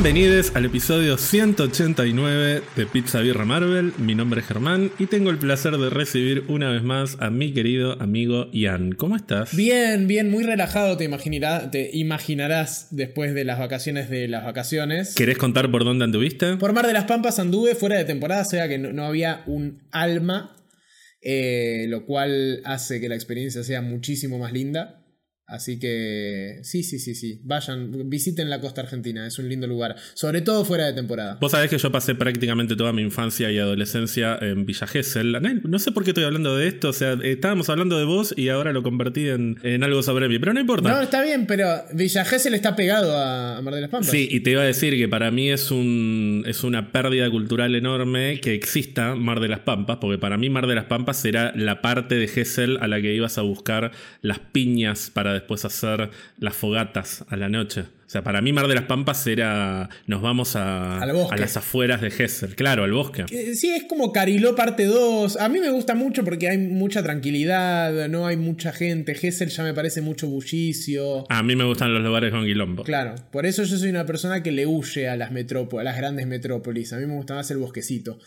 Bienvenidos al episodio 189 de Pizza Birra Marvel. Mi nombre es Germán y tengo el placer de recibir una vez más a mi querido amigo Ian. ¿Cómo estás? Bien, bien, muy relajado te, imaginarás, te imaginarás después de las vacaciones de las vacaciones. ¿Querés contar por dónde anduviste? Por Mar de las Pampas anduve fuera de temporada, o sea que no, no había un alma, eh, lo cual hace que la experiencia sea muchísimo más linda. Así que sí, sí, sí, sí. Vayan, visiten la costa argentina, es un lindo lugar. Sobre todo fuera de temporada. Vos sabés que yo pasé prácticamente toda mi infancia y adolescencia en Villa Gesell. No sé por qué estoy hablando de esto, o sea, estábamos hablando de vos y ahora lo convertí en, en algo sobre mí, pero no importa. No, está bien, pero Villa Gesell está pegado a Mar de las Pampas. Sí, y te iba a decir que para mí es, un, es una pérdida cultural enorme que exista Mar de las Pampas, porque para mí Mar de las Pampas era la parte de Gesell a la que ibas a buscar las piñas para después hacer las fogatas a la noche. O sea, para mí Mar de las Pampas era. Nos vamos a, a las afueras de Gesser, claro, al bosque. Sí, es como Cariló parte 2. A mí me gusta mucho porque hay mucha tranquilidad, no hay mucha gente. Gesser ya me parece mucho bullicio. A mí me gustan los lugares con quilombo. Claro, por eso yo soy una persona que le huye a las, a las grandes metrópolis. A mí me gusta más el bosquecito.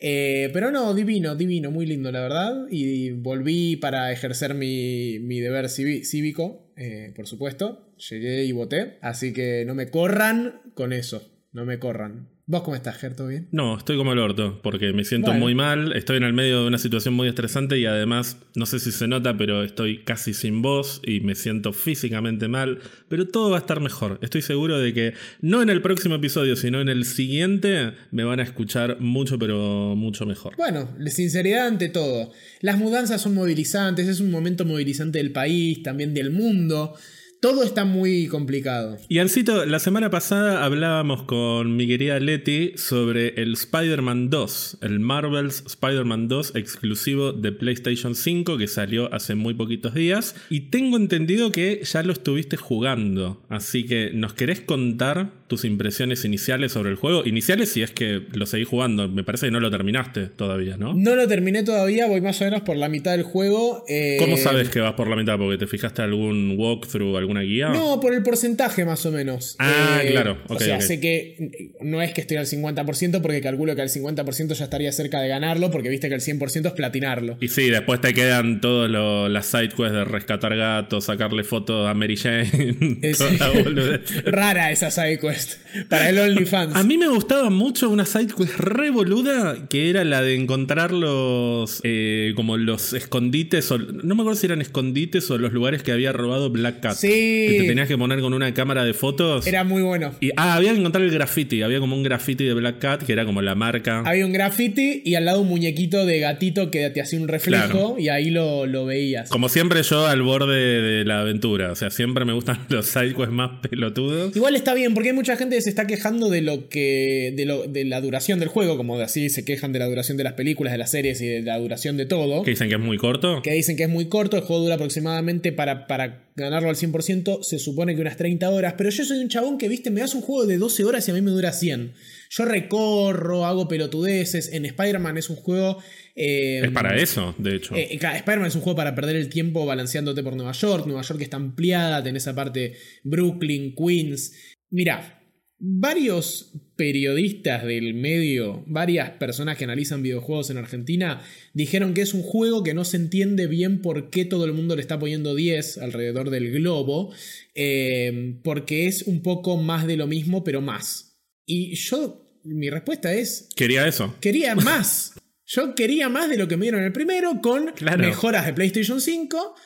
Eh, pero no, divino, divino, muy lindo, la verdad. Y volví para ejercer mi, mi deber cívico, eh, por supuesto. Llegué y voté. Así que no me corran con eso. No me corran. ¿Vos cómo estás, Ger? bien? No, estoy como el orto, porque me siento muy mal, estoy en el medio de una situación muy estresante y además, no sé si se nota, pero estoy casi sin voz y me siento físicamente mal, pero todo va a estar mejor. Estoy seguro de que no en el próximo episodio, sino en el siguiente me van a escuchar mucho, pero mucho mejor. Bueno, sinceridad ante todo. Las mudanzas son movilizantes, es un momento movilizante del país, también del mundo. Todo está muy complicado. Y Ancito, la semana pasada hablábamos con mi querida Leti sobre el Spider-Man 2, el Marvel's Spider-Man 2 exclusivo de PlayStation 5 que salió hace muy poquitos días. Y tengo entendido que ya lo estuviste jugando. Así que, ¿nos querés contar tus impresiones iniciales sobre el juego? Iniciales si es que lo seguís jugando. Me parece que no lo terminaste todavía, ¿no? No lo terminé todavía, voy más o menos por la mitad del juego. Eh, ¿Cómo sabes que vas por la mitad? Porque te fijaste algún walkthrough, algún una guía? No, por el porcentaje más o menos. Ah, eh, claro. o sea, sé que no es que estoy al 50% porque calculo que al 50% ya estaría cerca de ganarlo porque viste que el 100% es platinarlo. Y sí, después te quedan todas las sidequests de rescatar gatos, sacarle fotos a Mary Jane. Es rara esa sidequest para el OnlyFans. A mí me gustaba mucho una sidequest re boluda que era la de encontrar los eh, como los escondites o no me acuerdo si eran escondites o los lugares que había robado Black Cat. Sí, te tenías que poner con una cámara de fotos. Era muy bueno. Y, ah, había que encontrar el graffiti. Había como un graffiti de Black Cat que era como la marca. Había un graffiti y al lado un muñequito de gatito que te hacía un reflejo y ahí lo, lo, veías. Como siempre yo al borde de la aventura. O sea, siempre me gustan los sidequests más pelotudos. Igual está bien, porque hay mucha gente se está quejando de lo que. de, lo, de la duración del juego, como de así se quejan de la duración de las películas, de las series y de la duración de todo. Que dicen que es muy corto. Que dicen que es muy corto. El juego dura aproximadamente para, para ganarlo al 100%, se supone que unas 30 horas, pero yo soy un chabón que, viste, me das un juego de 12 horas y a mí me dura 100. Yo recorro, hago pelotudeces, en Spider-Man es un juego... Eh, es para eso, de hecho. Eh, Spider-Man es un juego para perder el tiempo balanceándote por Nueva York, Nueva York está ampliada, tenés aparte Brooklyn, Queens. Mira, Varios periodistas del medio, varias personas que analizan videojuegos en Argentina, dijeron que es un juego que no se entiende bien por qué todo el mundo le está poniendo 10 alrededor del globo, eh, porque es un poco más de lo mismo, pero más. Y yo, mi respuesta es... Quería eso. Quería más. Yo quería más de lo que me dieron el primero, con mejoras de PlayStation 5.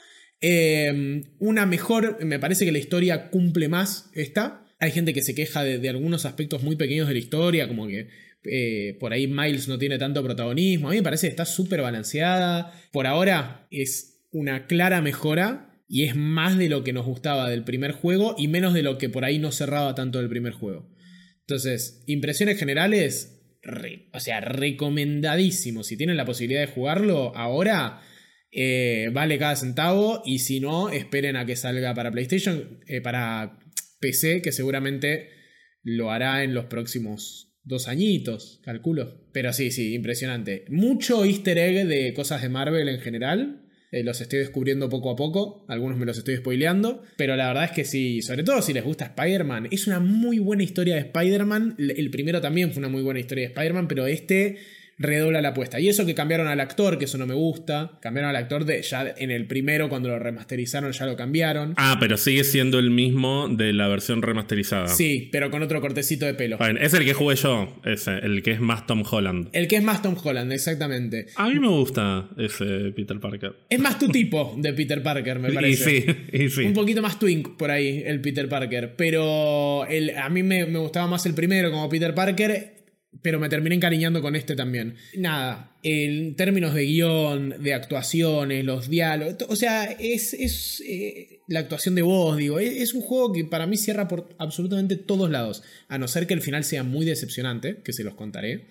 Eh, una mejor, me parece que la historia cumple más esta. Hay gente que se queja de, algunos aspectos muy pequeños de la historia, como que eh, por ahí Miles no tiene tanto protagonismo. A mí me parece que está súper balanceada. Por ahora es una clara mejora y es más de lo que nos gustaba del primer juego y menos de lo que por ahí no cerraba tanto del primer juego. Entonces, impresiones generales, o sea, recomendadísimo. Si tienen la posibilidad de jugarlo ahora, eh, vale cada centavo y si no, esperen a que salga para PlayStation, eh, para PC, que seguramente lo hará en los próximos dos añitos, calculo. Pero sí, sí, impresionante. Mucho easter egg de cosas de Marvel en general. Eh, los estoy descubriendo poco a poco. Algunos me los estoy spoileando. Pero la verdad es que sí, sobre todo si les gusta Spider-Man, es una muy buena historia de Spider-Man. El primero también fue una muy buena historia de Spider-Man, pero este redobla la apuesta. Y eso que cambiaron al actor, que eso no me gusta. Cambiaron al actor de ya en el primero, cuando lo remasterizaron, ya lo cambiaron. Ah, pero sigue siendo el mismo de la versión remasterizada. Sí, pero con otro cortecito de pelo. es el que jugué yo, ese, el que es más Tom Holland. El que es más Tom Holland, exactamente. A mí me gusta ese Peter Parker. Es más tu tipo de Peter Parker, me parece. Y sí, y sí. Un poquito más twink por ahí, el Peter Parker. Pero el, a mí me, me gustaba más el primero como Peter Parker pero me terminé encariñando con este también. Nada, en términos de guion, de actuaciones, los diálogos, o sea, es, es eh, la actuación de voz, digo, es, un juego que para mí cierra por absolutamente todos lados, a no ser que el final sea muy decepcionante, que se los contaré.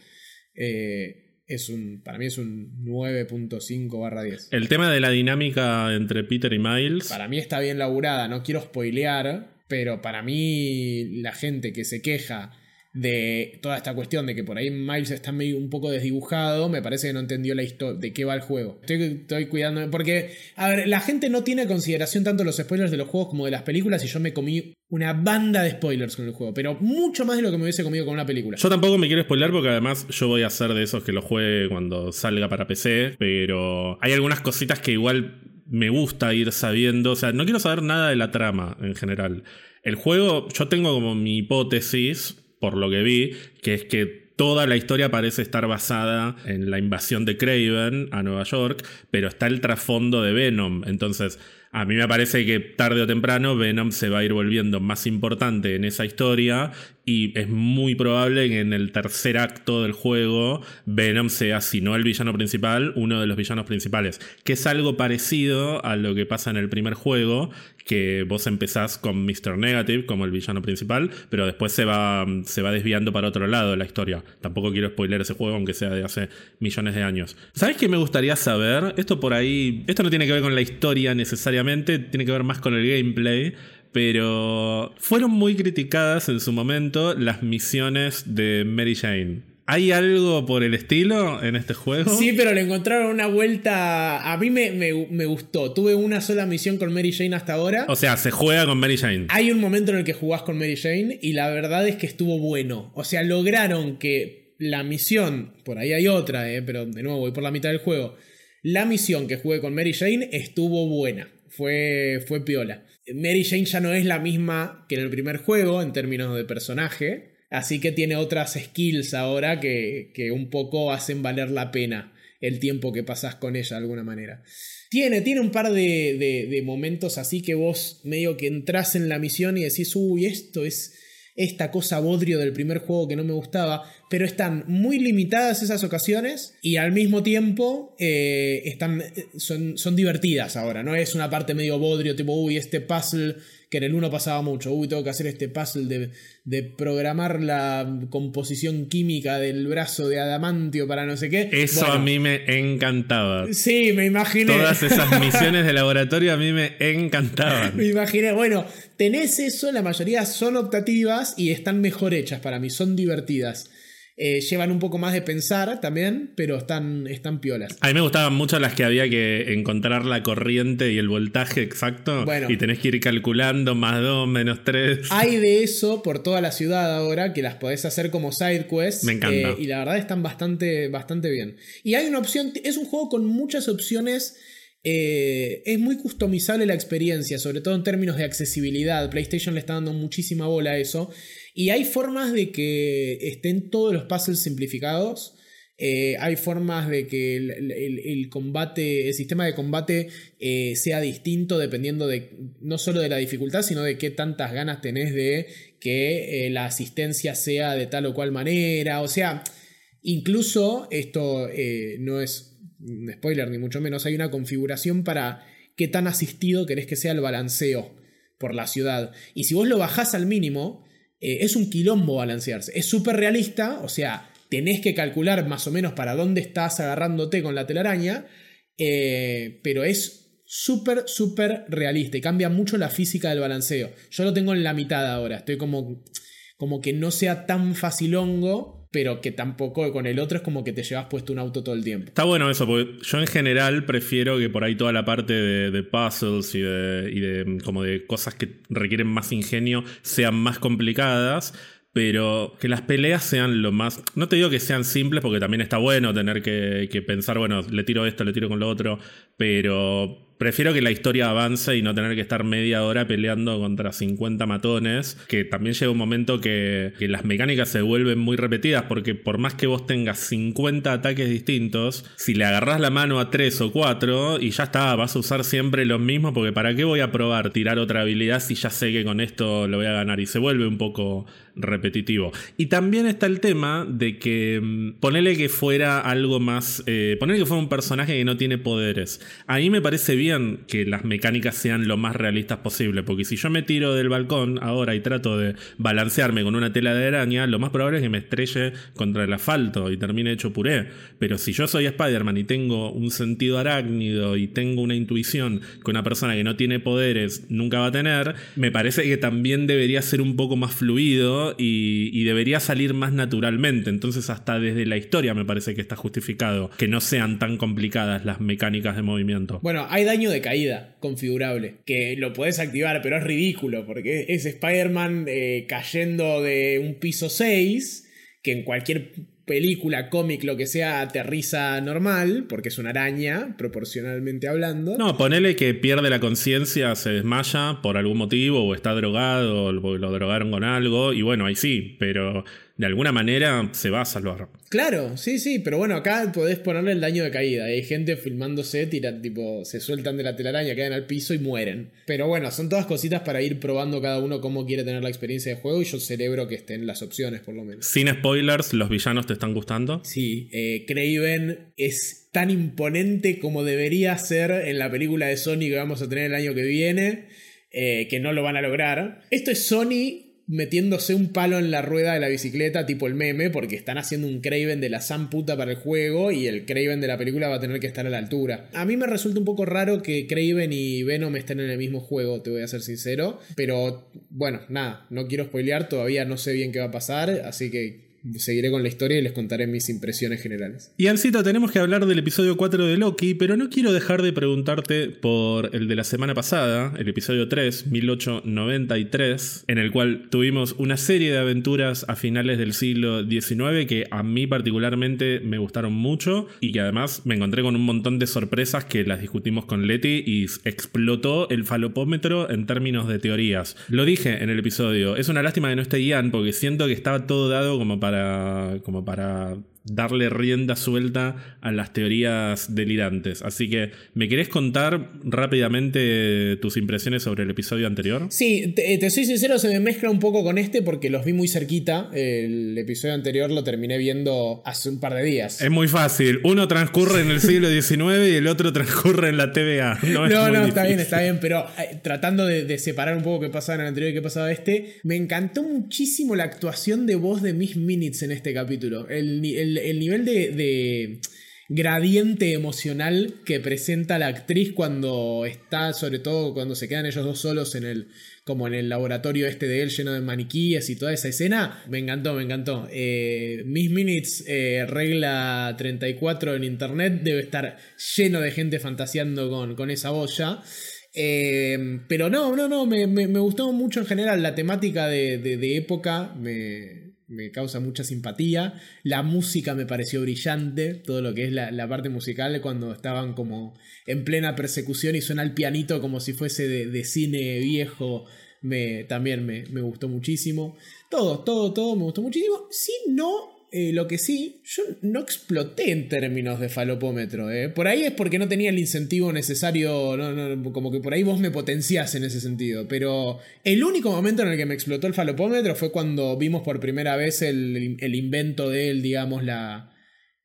Eh, es un, para mí es un 9.5 barra 10. El tema de la dinámica entre Peter y Miles. Para mí está bien laburada, no quiero spoilear, pero para mí la gente que se queja de toda esta cuestión de que por ahí Miles está medio un poco desdibujado, me parece que no entendió la historia de qué va el juego. Estoy, estoy cuidándome porque, a ver, la gente no tiene consideración tanto los spoilers de los juegos como de las películas y yo me comí una banda de spoilers con el juego, pero mucho más de lo que me hubiese comido con una película. Yo tampoco me quiero spoiler porque además yo voy a ser de esos que lo juegue cuando salga para PC, pero hay algunas cositas que igual me gusta ir sabiendo, o sea, no quiero saber nada de la trama en general. El juego, yo tengo como mi hipótesis, por lo que vi, que es que toda la historia parece estar basada en la invasión de Craven a Nueva York, pero está el trasfondo de Venom. Entonces, a mí me parece que tarde o temprano Venom se va a ir volviendo más importante en esa historia y es muy probable que en el tercer acto del juego Venom sea, si no el villano principal, uno de los villanos principales, que es algo parecido a lo que pasa en el primer juego, que vos empezás con Mr. Negative como el villano principal, pero después se va, se va desviando para otro lado la historia. Tampoco quiero spoiler ese juego, aunque sea de hace millones de años. ¿Sabes qué me gustaría saber? Esto por ahí, esto no tiene que ver con la historia necesariamente, tiene que ver más con el gameplay, pero fueron muy criticadas en su momento las misiones de Mary Jane. ¿Hay algo por el estilo en este juego? Sí, pero le encontraron una vuelta. A mí me, me, gustó. Tuve una sola misión con Mary Jane hasta ahora. O sea, se juega con Mary Jane. Hay un momento en el que jugás con Mary Jane y la verdad es que estuvo bueno. O sea, lograron que la misión. Por ahí hay otra, eh, pero de nuevo voy por la mitad del juego. La misión que jugué con Mary Jane estuvo buena. Fue, fue piola. Mary Jane ya no es la misma que en el primer juego en términos de personaje, así que tiene otras skills ahora que, que un poco hacen valer la pena el tiempo que pasas con ella de alguna manera. Tiene, tiene un par de, de, de momentos así que vos medio que entras en la misión y decís, uy, esto es esta cosa bodrio del primer juego que no me gustaba, pero están muy limitadas esas ocasiones y al mismo tiempo eh, están, eh, son, son divertidas ahora, no es una parte medio bodrio tipo, uy, este puzzle que en el 1 pasaba mucho, uy, tengo que hacer este puzzle de, de, programar la composición química del brazo de adamantio para no sé qué. Eso a mí me encantaba. Sí, me imaginé. Todas esas misiones de laboratorio a mí me encantaban. me imaginé, bueno, tenés eso, la mayoría son optativas y están mejor hechas para mí, son divertidas. Eh, llevan un poco más de pensar también, pero están, están piolas. A mí me gustaban mucho las que había que encontrar la corriente y el voltaje exacto. y tenés que ir calculando más 2, menos 3. Hay de eso por toda la ciudad ahora que las podés hacer como side quests. Me encanta. Eh, y la verdad están bastante, bastante bien. Y hay una opción, es un juego con muchas opciones. Eh, es muy customizable la experiencia, sobre todo en términos de accesibilidad. PlayStation le está dando muchísima bola a eso. Y hay formas de que estén todos los puzzles simplificados. Eh, hay formas de que el, combate, el sistema de combate eh, sea distinto dependiendo de no solo de la dificultad, sino de qué tantas ganas tenés de que eh, la asistencia sea de tal o cual manera. O sea, incluso esto no es un spoiler ni mucho menos, hay una configuración para qué tan asistido querés que sea el balanceo por la ciudad. Y si vos lo bajás al mínimo, eh, es un quilombo balancearse. Es súper realista, o sea, tenés que calcular más o menos para dónde estás agarrándote con la telaraña, eh, pero es súper, súper realista y cambia mucho la física del balanceo. Yo lo tengo en la mitad ahora, estoy como, como que no sea tan facilongo, pero que tampoco con el otro es como que te llevas puesto un auto todo el tiempo. Está bueno eso, porque yo en general prefiero que por ahí toda la parte de, puzzles y de, y de como de cosas que requieren más ingenio sean más complicadas pero que las peleas sean lo más... No te digo que sean simples porque también está bueno tener que, pensar, bueno, le tiro esto, le tiro con lo otro, pero Prefiero que la historia avance y no tener que estar media hora peleando contra 50 matones, que también llega un momento que, las mecánicas se vuelven muy repetidas, porque por más que vos tengas 50 ataques distintos, si le agarras la mano a 3 o 4 y ya está, vas a usar siempre los mismos, porque ¿para qué voy a probar tirar otra habilidad si ya sé que con esto lo voy a ganar? Y se vuelve un poco repetitivo. Y también está el tema de que mm, ponele que fuera algo más, eh, ponele que fuera un personaje que no tiene poderes. A mí me parece bien que las mecánicas sean lo más realistas posible, porque si yo me tiro del balcón ahora y trato de balancearme con una tela de araña, lo más probable es que me estrelle contra el asfalto y termine hecho puré. Pero si yo soy Spider-Man y tengo un sentido arácnido y tengo una intuición que una persona que no tiene poderes nunca va a tener, me parece que también debería ser un poco más fluido y, debería salir más naturalmente. Entonces hasta desde la historia me parece que está justificado que no sean tan complicadas las mecánicas de movimiento. Bueno, hay daño de caída configurable, que lo puedes activar, pero es ridículo, porque es Spider-Man eh, cayendo de un piso 6, que en cualquier película, cómic, lo que sea, aterriza normal, porque es una araña, proporcionalmente hablando. No, ponele que pierde la conciencia, se desmaya por algún motivo, o está drogado, o lo drogaron con algo, y bueno, ahí sí, pero de alguna manera se va a salvar. Claro, sí, sí, pero bueno, acá podés ponerle el daño de caída. Hay gente filmándose, tira, tipo, se sueltan de la telaraña, caen al piso y mueren. Pero bueno, son todas cositas para ir probando cada uno cómo quiere tener la experiencia de juego y yo celebro que estén las opciones, por lo menos. Sin spoilers, ¿los villanos te están gustando? Sí, eh, Craven es tan imponente como debería ser en la película de Sony que vamos a tener el año que viene. Eh, que no lo van a lograr. Esto es Sony metiéndose un palo en la rueda de la bicicleta, tipo el meme, porque están haciendo un Craven de la San puta para el juego y el Craven de la película va a tener que estar a la altura. A mí me resulta un poco raro que Craven y Venom estén en el mismo juego, te voy a ser sincero, pero bueno, nada, no quiero spoilear, todavía no sé bien qué va a pasar, así que seguiré con la historia y les contaré mis impresiones generales. Y Ancito, tenemos que hablar del episodio 4 de Loki, pero no quiero dejar de preguntarte por el de la semana pasada, el episodio 3, 1893, en el cual tuvimos una serie de aventuras a finales del siglo XIX que a mí particularmente me gustaron mucho y que además me encontré con un montón de sorpresas que las discutimos con Leti y explotó el falopómetro en términos de teorías. Lo dije en el episodio, es una lástima que no esté Ian porque siento que estaba todo dado como para como para darle rienda suelta a las teorías delirantes. Así que, ¿me querés contar rápidamente tus impresiones sobre el episodio anterior? Sí, te, soy sincero, se me mezcla un poco con este porque los vi muy cerquita. El episodio anterior lo terminé viendo hace un par de días. Es muy fácil. Uno transcurre en el siglo XIX y el otro transcurre en la TVA. No, no, está bien, está bien, pero eh, tratando de, separar un poco qué pasaba en el anterior y qué pasaba este, me encantó muchísimo la actuación de voz de Miss Minutes en este capítulo. el el, nivel de, gradiente emocional que presenta la actriz cuando está, sobre todo cuando se quedan ellos dos solos en el, como en el laboratorio este de él lleno de maniquíes y toda esa escena, me encantó, me encantó. Eh, Miss Minutes, eh, regla 34 en internet, debe estar lleno de gente fantaseando con, con esa voz. Eh, pero no, no, no, me, gustó mucho en general la temática de, de época, me, me causa mucha simpatía. La música me pareció brillante, todo lo que es la, parte musical cuando estaban como en plena persecución y suena el pianito como si fuese de, cine viejo, me, también me, me, gustó muchísimo. Todo, todo, todo me gustó muchísimo. Si no eh, lo que sí, yo no exploté en términos de falopómetro. Eh. Por ahí es porque no tenía el incentivo necesario, como que por ahí vos me potenciás en ese sentido. Pero el único momento en el que me explotó el falopómetro fue cuando vimos por primera vez el, invento de él, digamos, la,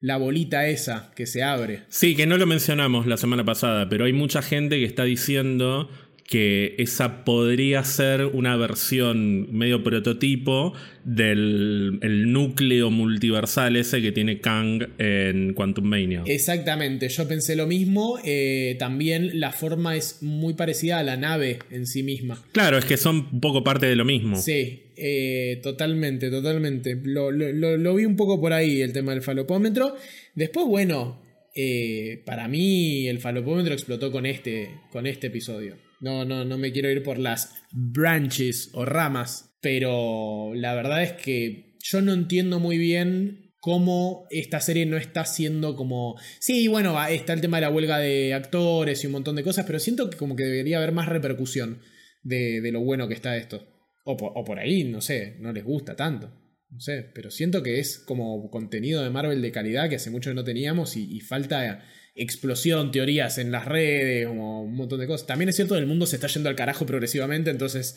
la bolita esa que se abre. Sí, que no lo mencionamos la semana pasada, pero hay mucha gente que está diciendo que esa podría ser una versión medio prototipo del núcleo multiversal ese que tiene Kang en Quantum Mania. Exactamente, yo pensé lo mismo. Eh, también la forma es muy parecida a la nave en sí misma. Claro, es que son un poco parte de lo mismo. Sí, eh, totalmente, totalmente. Lo, lo, vi un poco por ahí el tema del falopómetro. Después, bueno, eh, para mí el falopómetro explotó con este, con este episodio. No, no, no me quiero ir por las branches o ramas, pero la verdad es que yo no entiendo muy bien cómo esta serie no está siendo como... Sí, bueno, está el tema de la huelga de actores y un montón de cosas, pero siento que como que debería haber más repercusión de, lo bueno que está esto. O por, ahí, no sé, no les gusta tanto. No sé, pero siento que es como contenido de Marvel de calidad que hace mucho que no teníamos y, falta explosión, teorías en las redes, como un montón de cosas. También es cierto que el mundo se está yendo al carajo progresivamente, entonces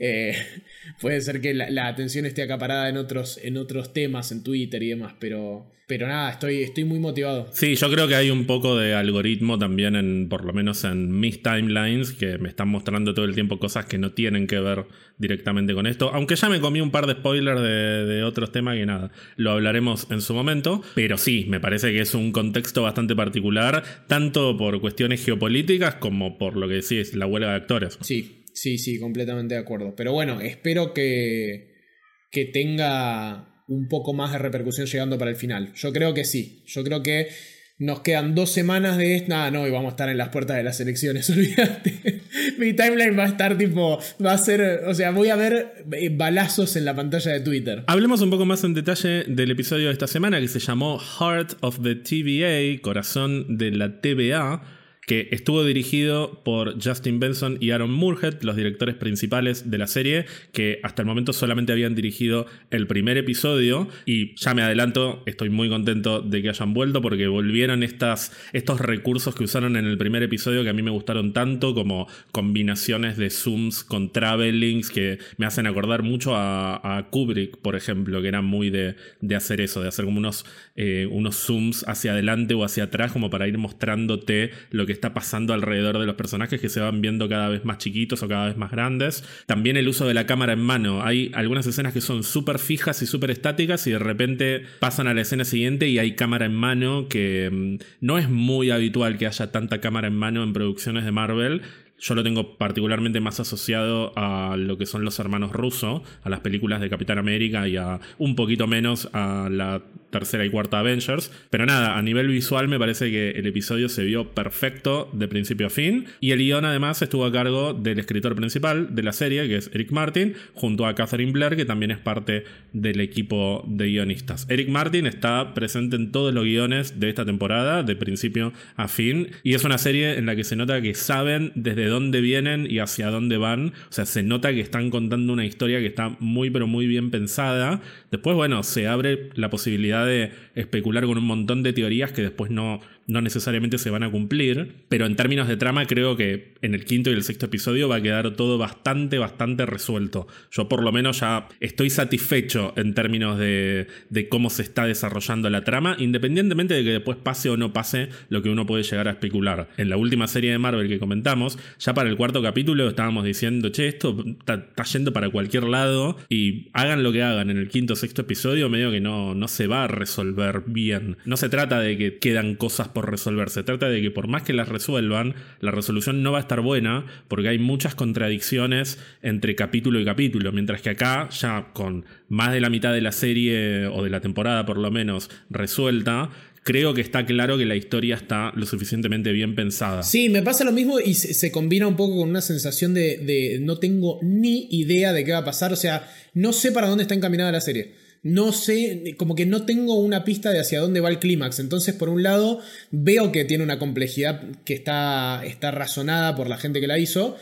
eh, puede ser que la, atención esté acaparada en otros, en otros temas, en Twitter y demás, pero, pero nada, estoy, estoy muy motivado. Sí, yo creo que hay un poco de algoritmo también, en, por lo menos en mis timelines, que me están mostrando todo el tiempo cosas que no tienen que ver directamente con esto. Aunque ya me comí un par de spoilers de, de otros temas que nada, lo hablaremos en su momento. Pero sí, me parece que es un contexto bastante particular, tanto por cuestiones geopolíticas como por lo que decís, la huelga de actores. Sí, Sí, sí, completamente de acuerdo. Pero bueno, espero que, que tenga un poco más de repercusión llegando para el final. Yo creo que sí. Yo creo que nos quedan dos semanas de esto. Nada, no, y vamos a estar en las puertas de las elecciones, olvídate. Mi timeline va a estar tipo, va a ser, o sea, voy a ver eh, balazos en la pantalla de Twitter. Hablemos un poco más en detalle del episodio de esta semana que se llamó Heart of the TVA, corazón de la TVA que estuvo dirigido por Justin Benson y Aaron Moorhead, los directores principales de la serie, que hasta el momento solamente habían dirigido el primer episodio. Y ya me adelanto, estoy muy contento de que hayan vuelto porque volvieron estas, estos recursos que usaron en el primer episodio que a mí me gustaron tanto, como combinaciones de zooms con travelings que me hacen acordar mucho a, Kubrick, por ejemplo, que era muy de, hacer eso, de hacer como unos, eh, unos zooms hacia adelante o hacia atrás, como para ir mostrándote lo que está pasando alrededor de los personajes que se van viendo cada vez más chiquitos o cada vez más grandes. También el uso de la cámara en mano. Hay algunas escenas que son súper fijas y súper estáticas y de repente pasan a la escena siguiente y hay cámara en mano que mm, no es muy habitual que haya tanta cámara en mano en producciones de Marvel. Yo lo tengo particularmente más asociado a lo que son los hermanos rusos, a las películas de Capitán América y a un poquito menos a la tercera y cuarta Avengers. Pero nada, a nivel visual me parece que el episodio se vio perfecto de principio a fin. Y el guion además estuvo a cargo del escritor principal de la serie, que es Eric Martin, junto a Catherine Blair, que también es parte del equipo de guionistas. Eric Martin está presente en todos los guiones de esta temporada, de principio a fin. Y es una serie en la que se nota que saben desde dónde vienen y hacia dónde van. O sea, se nota que están contando una historia que está muy pero muy bien pensada. Después, bueno, se abre la posibilidad de especular con un montón de teorías que después no, no necesariamente se van a cumplir, pero en términos de trama creo que en el quinto y el sexto episodio va a quedar todo bastante, bastante resuelto. Yo por lo menos ya estoy satisfecho en términos de, de cómo se está desarrollando la trama, independientemente de que después pase o no pase lo que uno puede llegar a especular. En la última serie de Marvel que comentamos, ya para el cuarto capítulo estábamos diciendo, che, esto está, yendo para cualquier lado y hagan lo que hagan en el quinto o sexto episodio, medio que no, no se va a resolver bien. No se trata de que quedan cosas por resolver. Se trata de que por más que las resuelvan, la resolución no va a estar buena porque hay muchas contradicciones entre capítulo y capítulo. Mientras que acá, ya con más de la mitad de la serie o de la temporada por lo menos resuelta, creo que está claro que la historia está lo suficientemente bien pensada. Sí, me pasa lo mismo y se, combina un poco con una sensación de, de, no tengo ni idea de qué va a pasar. O sea, no sé para dónde está encaminada la serie no sé, como que no tengo una pista de hacia dónde va el clímax. Entonces, por un lado, veo que tiene una complejidad que está, está razonada por la gente que la hizo,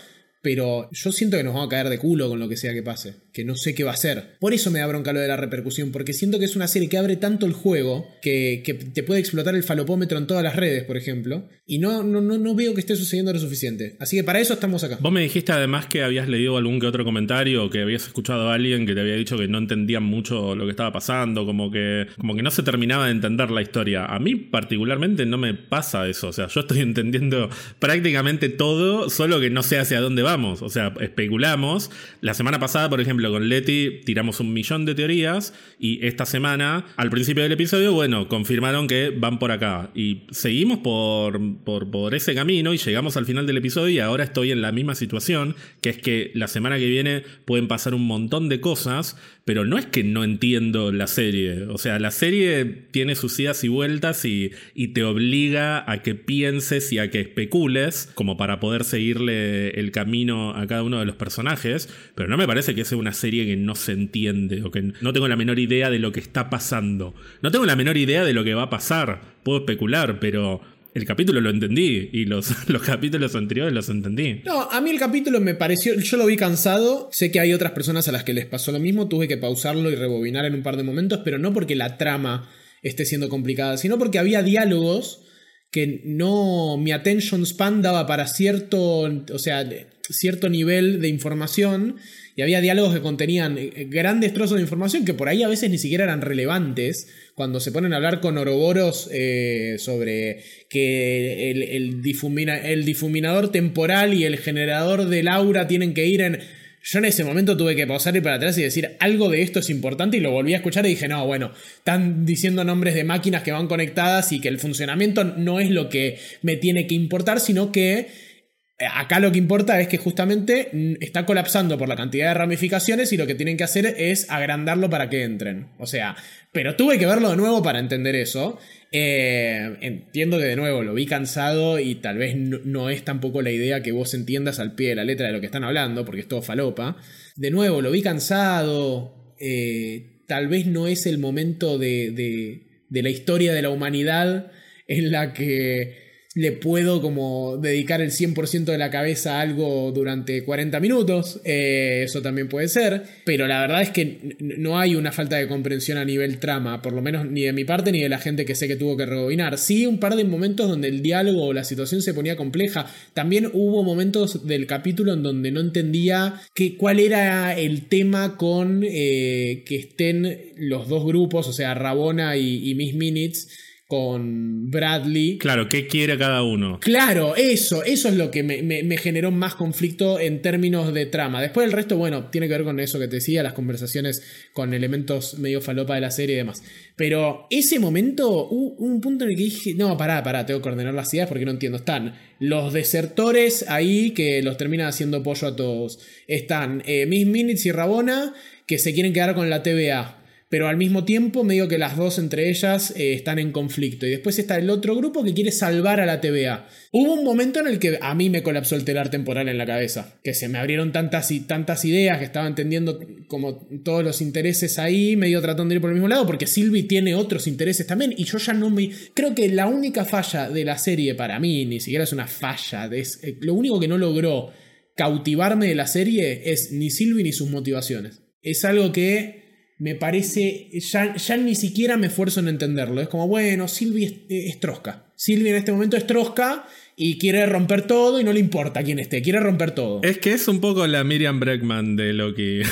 pero yo siento que nos vamos a caer de culo con lo que sea que pase, que no sé qué va a ser. Por eso me da bronca lo de la repercusión, porque siento que es una serie que abre tanto el juego que, te puede explotar el falopómetro en todas las redes, por ejemplo, y no, no, no, no veo que esté sucediendo lo suficiente. Así que para eso estamos acá. Vos me dijiste además que habías leído algún que otro comentario que habías escuchado a alguien que te había dicho que no entendían mucho lo que estaba pasando, como que, como que no se terminaba de entender la historia. A mí particularmente no me pasa eso, o sea, yo estoy entendiendo prácticamente todo, solo que no sé hacia dónde va o sea, especulamos. La semana pasada, por ejemplo, con Leti tiramos un millón de teorías y esta semana, al principio del episodio, bueno, confirmaron que van por acá. Y seguimos por, por, por ese camino y llegamos al final del episodio y ahora estoy en la misma situación, que es que la semana que viene pueden pasar un montón de cosas, pero no es que no entiendo la serie. O sea, la serie tiene sus idas y vueltas y, y te obliga a que pienses y a que especules como para poder seguirle el camino a cada uno de los personajes, pero no me parece que sea una serie que no se entiende o que no tengo la menor idea de lo que está pasando. No tengo la menor idea de lo que va a pasar, puedo especular, pero el capítulo lo entendí y los, los capítulos anteriores los entendí. No, a mí el capítulo me pareció, yo lo vi cansado, sé que hay otras personas a las que les pasó lo mismo, tuve que pausarlo y rebobinar en un par de momentos, pero no porque la trama esté siendo complicada, sino porque había diálogos que no mi attention span daba para cierto, o sea, cierto nivel de información y había diálogos que contenían eh, grandes trozos de información que por ahí a veces ni siquiera eran relevantes cuando se ponen a hablar con Oroboros eh, sobre que el, difuminador temporal y el generador del aura tienen que ir en yo en ese momento tuve que pausar y para atrás y decir algo de esto es importante y lo volví a escuchar y dije, no, bueno, están diciendo nombres de máquinas que van conectadas y que el funcionamiento no es lo que me tiene que importar, sino que eh, acá lo que importa es que justamente está colapsando por la cantidad de ramificaciones y lo que tienen que hacer es agrandarlo para que entren. O sea, pero tuve que verlo de nuevo para entender eso. Eh, entiendo que de nuevo lo vi cansado y tal vez no, es tampoco la idea que vos entiendas al pie de la letra de lo que están hablando, porque es todo falopa. De nuevo, lo vi cansado. Eh, tal vez no es el momento de, de la historia de la humanidad en la que le puedo como dedicar el 100% de la cabeza a algo durante 40 minutos, eh, eso también puede ser, pero la verdad es que no hay una falta de comprensión a nivel trama, por lo menos ni de mi parte ni de la gente que sé que tuvo que rebobinar. Sí, un par de momentos donde el diálogo o la situación se ponía compleja, también hubo momentos del capítulo en donde no entendía que, cuál era el tema con eh, que estén los dos grupos, o sea, Rabona y, y Miss Minutes, con Bradley. Claro, ¿qué quiere cada uno? Claro, eso, eso es lo que me, generó más conflicto en términos de trama. Después el resto, bueno, tiene que ver con eso que te decía, las conversaciones con elementos medio falopa de la serie y demás. Pero ese momento, hubo un punto en el que dije, no, pará, pará, tengo que ordenar las ideas porque no entiendo. Están los desertores ahí que los terminan haciendo pollo a todos. Están eh, Miss Minutes y Rabona que se quieren quedar con la TVA pero al mismo tiempo medio que las dos entre ellas eh, están en conflicto. Y después está el otro grupo que quiere salvar a la TVA. Hubo un momento en el que a mí me colapsó el telar temporal en la cabeza, que se me abrieron tantas y tantas ideas, que estaba entendiendo como todos los intereses ahí, medio tratando de ir por el mismo lado, porque Sylvie tiene otros intereses también, y yo ya no me... Creo que la única falla de la serie para mí, ni siquiera es una falla, eh, lo único que no logró cautivarme de la serie es ni Sylvie ni sus motivaciones. Es algo que me parece, ya, ya, ni siquiera me esfuerzo en entenderlo. Es como, bueno, Sylvie es, trosca. Sylvie en este momento es trosca y quiere romper todo y no le importa quién esté, quiere romper todo. Es que es un poco la Miriam Breckman de Loki.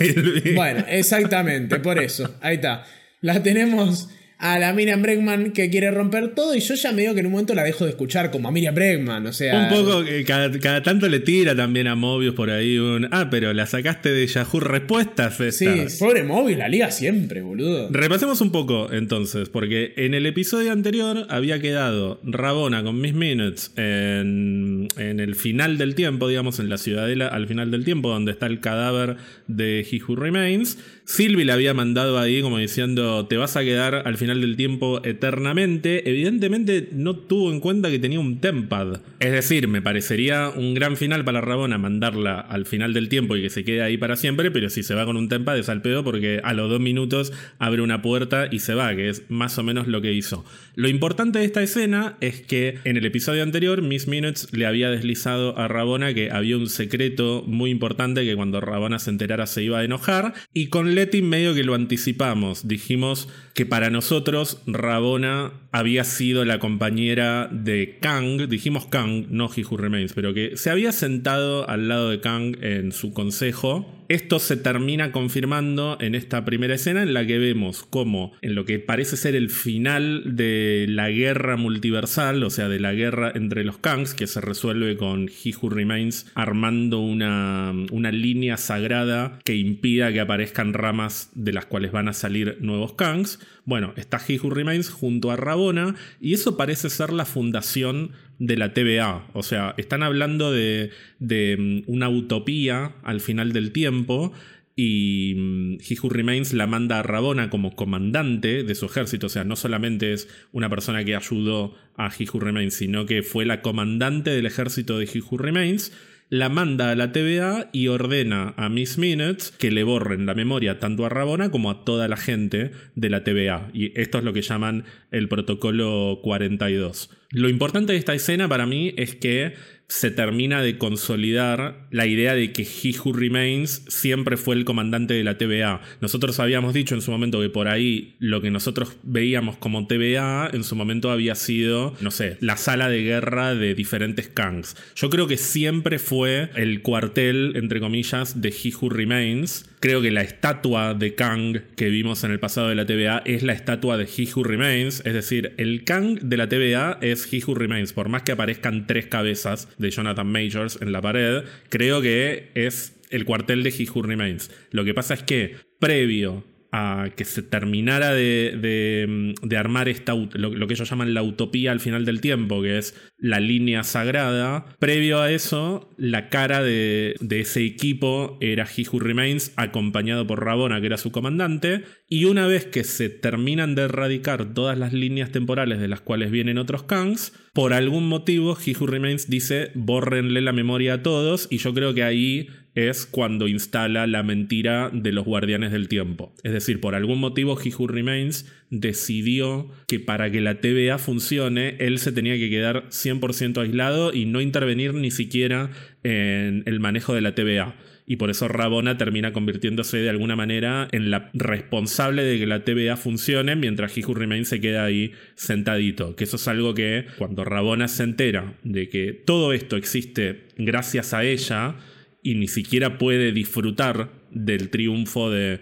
bueno, exactamente, por eso. Ahí está. La tenemos a la Miriam Bregman que quiere romper todo y yo ya medio que en un momento la dejo de escuchar como a Miriam Bregman, o sea... Un poco, cada, tanto le tira también a Mobius por ahí un... Ah, pero la sacaste de Yahoo Respuestas. Sí, pobre Mobius, la liga siempre, boludo. Repasemos un poco entonces, porque en el episodio anterior había quedado Rabona con Miss Minutes en, en el final del tiempo, digamos, en la ciudadela al final del tiempo, donde está el cadáver de He Who Remains. Sylvie le había mandado ahí como diciendo, te vas a quedar al final del tiempo eternamente. Evidentemente no tuvo en cuenta que tenía un tempad. Es decir, me parecería un gran final para Rabona mandarla al final del tiempo y que se quede ahí para siempre, pero si se va con un tempad es al pedo porque a los dos minutos abre una puerta y se va, que es más o menos lo que hizo. Lo importante de esta escena es que en el episodio anterior Miss Minutes le había deslizado a Rabona que había un secreto muy importante que cuando Rabona se enterara se iba a enojar y con Medio que lo anticipamos. Dijimos que para nosotros Rabona había sido la compañera de Kang, dijimos Kang, no He Remains, pero que se había sentado al lado de Kang en su consejo Esto se termina confirmando en esta primera escena en la que vemos cómo en lo que parece ser el final de la guerra multiversal, o sea, de la guerra entre los Kangs, que se resuelve con He Who Remains armando una, una línea sagrada que impida que aparezcan ramas de las cuales van a salir nuevos Kangs. Bueno, está He Who Remains junto a Rabona y eso parece ser la fundación de la TVA. O sea, están hablando de, mm, una utopía al final del tiempo. Y mm, He Remains la manda a Rabona como comandante de su ejército. O sea, no solamente es una persona que ayudó a He Remains, sino que fue la comandante del ejército de He Remains la manda a la TVA y ordena a Miss Minutes que le borren la memoria tanto a Rabona como a toda la gente de la TVA. Y esto es lo que llaman el protocolo 42. Lo importante de esta escena para mí es que se termina de consolidar la idea de que He Who Remains siempre fue el comandante de la TVA. Nosotros habíamos dicho en su momento que por ahí lo que nosotros veíamos como TVA en su momento había sido, no sé, la sala de guerra de diferentes Kangs. Yo creo que siempre fue el cuartel, entre comillas, de He Who Remains Creo que la estatua de Kang que vimos en el pasado de la TVA es la estatua de He Who Remains. Es decir, el Kang de la TVA es He Who Remains. Por más que aparezcan tres cabezas de Jonathan Majors en la pared, creo que es el cuartel de He Who Remains. Lo que pasa es que previo a que se terminara de, de, armar esta, lo, que ellos llaman la utopía al final del tiempo, que es la línea sagrada. Previo a eso, la cara de, de ese equipo era He Who Remains, acompañado por Rabona, que era su comandante. Y una vez que se terminan de erradicar todas las líneas temporales de las cuales vienen otros Kangs, por algún motivo He Who Remains dice bórrenle la memoria a todos, y yo creo que ahí es cuando instala la mentira de los guardianes del tiempo. Es decir, por algún motivo He Who Remains decidió que para que la TVA funcione, él se tenía que quedar 100% aislado y no intervenir ni siquiera en el manejo de la TVA. Y por eso Rabona termina convirtiéndose de alguna manera en la responsable de que la TVA funcione mientras He Who Remains se queda ahí sentadito. Que eso es algo que cuando Rabona se entera de que todo esto existe gracias a ella, y ni siquiera puede disfrutar del triunfo de,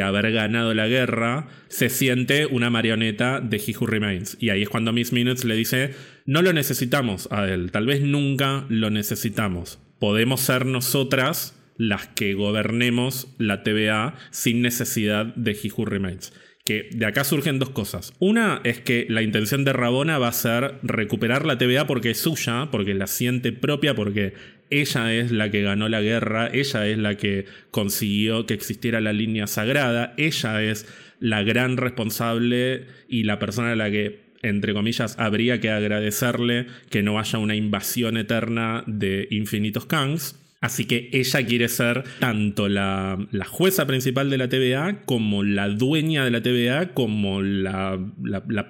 haber ganado la guerra, se siente una marioneta de He Who Remains. Y ahí es cuando Miss Minutes le dice, no lo necesitamos a él, tal vez nunca lo necesitamos. Podemos ser nosotras las que gobernemos la TVA sin necesidad de He Who Remains. Que de acá surgen dos cosas. Una es que la intención de Rabona va a ser recuperar la TVA porque es suya, porque la siente propia, porque ella es la que ganó la guerra, ella es la que consiguió que existiera la línea sagrada, ella es la gran responsable y la persona a la que entre comillas, habría que agradecerle que no haya una invasión eterna de infinitos Kangs. Así que ella quiere ser tanto la, jueza principal de la TVA como la dueña de la TVA como la,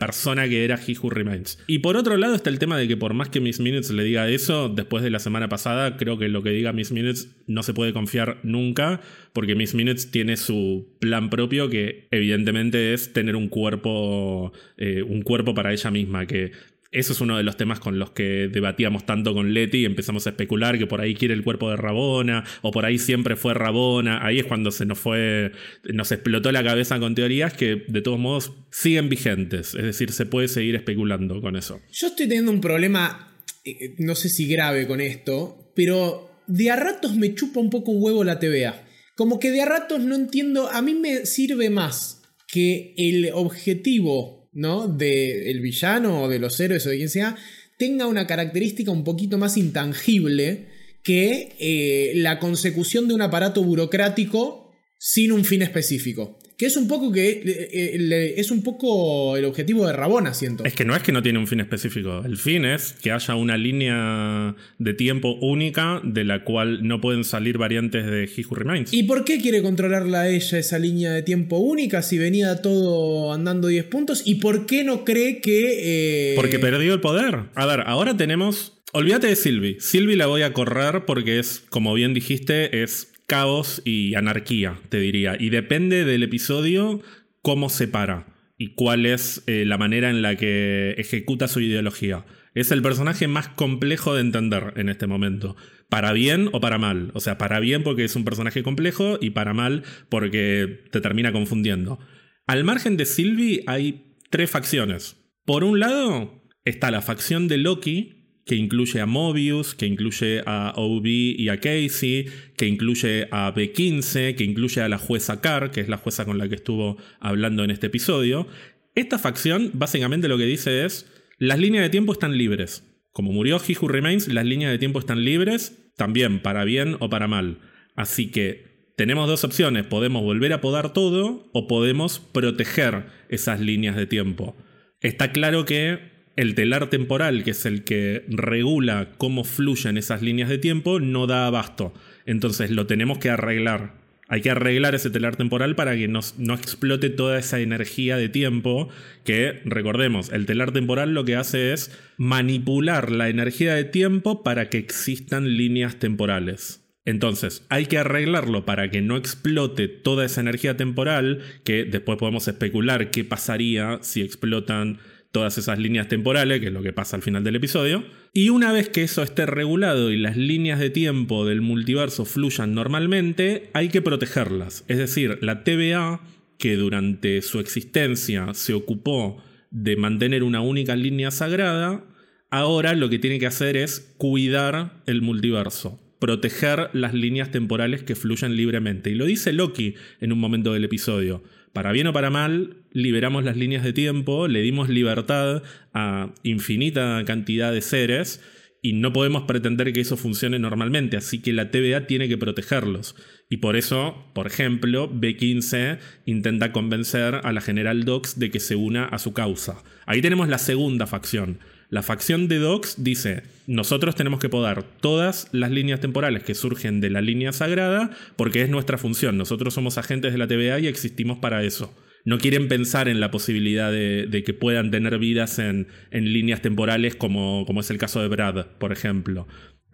persona que era He Who Remains. Y por otro lado está el tema de que por más que Miss Minutes le diga eso, después de la semana pasada creo que lo que diga Miss Minutes no se puede confiar nunca porque Miss Minutes tiene su plan propio que evidentemente es tener un cuerpo, eh, un cuerpo para ella misma, que eso es uno de los temas con los que debatíamos tanto con Leti y empezamos a especular que por ahí quiere el cuerpo de Rabona o por ahí siempre fue Rabona. Ahí es cuando se nos fue, nos explotó la cabeza con teorías que de todos modos siguen vigentes. Es decir, se puede seguir especulando con eso. Yo estoy teniendo un problema, eh, no sé si grave con esto, pero de a ratos me chupa un poco un huevo la TVA. Como que de a ratos no entiendo, a mí me sirve más que el objetivo ¿no? De el villano o de los héroes o de quien sea, tenga una característica un poquito más intangible que eh, la consecución de un aparato burocrático sin un fin específico. Que es un poco que eh, eh, es un poco el objetivo de Rabona, siento. Es que no es que no tiene un fin específico. El fin es que haya una línea de tiempo única de la cual no pueden salir variantes de He Who Remains. ¿Y por qué quiere controlarla ella esa línea de tiempo única si venía todo andando 10 puntos? ¿Y por qué no cree que. Eh, porque perdió el poder. A ver, ahora tenemos. Olvídate de Sylvie. Sylvie la voy a correr porque es, como bien dijiste, es caos y anarquía, te diría. Y depende del episodio cómo se para y cuál es eh, la manera en la que ejecuta su ideología. Es el personaje más complejo de entender en este momento. Para bien o para mal. O sea, para bien porque es un personaje complejo y para mal porque te termina confundiendo. Al margen de Sylvie hay tres facciones. Por un lado está la facción de Loki, que incluye a Mobius, que incluye a OB y a Casey, que incluye a B15, que incluye a la jueza Carr, que es la jueza con la que estuvo hablando en este episodio. Esta facción básicamente lo que dice es las líneas de tiempo están libres. Como murió He Remains, las líneas de tiempo están libres, también para bien o para mal. Así que tenemos dos opciones, podemos volver a podar todo o podemos proteger esas líneas de tiempo. Está claro que el telar temporal, que es el que regula cómo fluyen esas líneas de tiempo, no da abasto. Entonces lo tenemos que arreglar. Hay que arreglar ese telar temporal para que no, explote toda esa energía de tiempo que, recordemos, el telar temporal lo que hace es manipular la energía de tiempo para que existan líneas temporales. Entonces, hay que arreglarlo para que no explote toda esa energía temporal, que después podemos especular qué pasaría si explotan todas esas líneas temporales, que es lo que pasa al final del episodio. Y una vez que eso esté regulado y las líneas de tiempo del multiverso fluyan normalmente, hay que protegerlas. Es decir, la TVA, que durante su existencia se ocupó de mantener una única línea sagrada, ahora lo que tiene que hacer es cuidar el multiverso proteger las líneas temporales que fluyen libremente. Y lo dice Loki en un momento del episodio para bien o para mal, liberamos las líneas de tiempo, le dimos libertad a infinita cantidad de seres y no podemos pretender que eso funcione normalmente, así que la TVA tiene que protegerlos. Y por eso, por ejemplo, B15 intenta convencer a la General Docs de que se una a su causa. Ahí tenemos la segunda facción. La facción de Docs dice, nosotros tenemos que podar todas las líneas temporales que surgen de la línea sagrada porque es nuestra función. Nosotros somos agentes de la TVA y existimos para eso. No quieren pensar en la posibilidad de, que puedan tener vidas en, líneas temporales como, como es el caso de Brad, por ejemplo.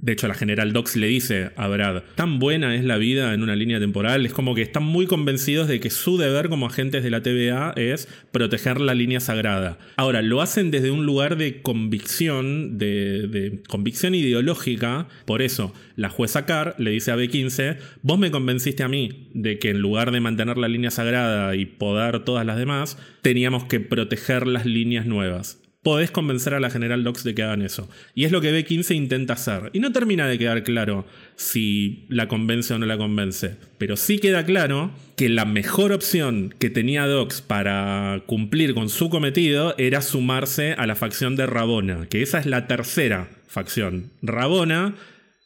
De hecho, la General Docs le dice a Brad, tan buena es la vida en una línea temporal, es como que están muy convencidos de que su deber como agentes de la TVA es proteger la línea sagrada. Ahora, lo hacen desde un lugar de convicción, de, convicción ideológica, por eso la jueza Carr le dice a B15, vos me convenciste a mí de que en lugar de mantener la línea sagrada y podar todas las demás, teníamos que proteger las líneas nuevas podés convencer a la General Docs de que hagan eso. Y es lo que B15 intenta hacer. Y no termina de quedar claro si la convence o no la convence. Pero sí queda claro que la mejor opción que tenía Docs para cumplir con su cometido era sumarse a la facción de Rabona, que esa es la tercera facción. Rabona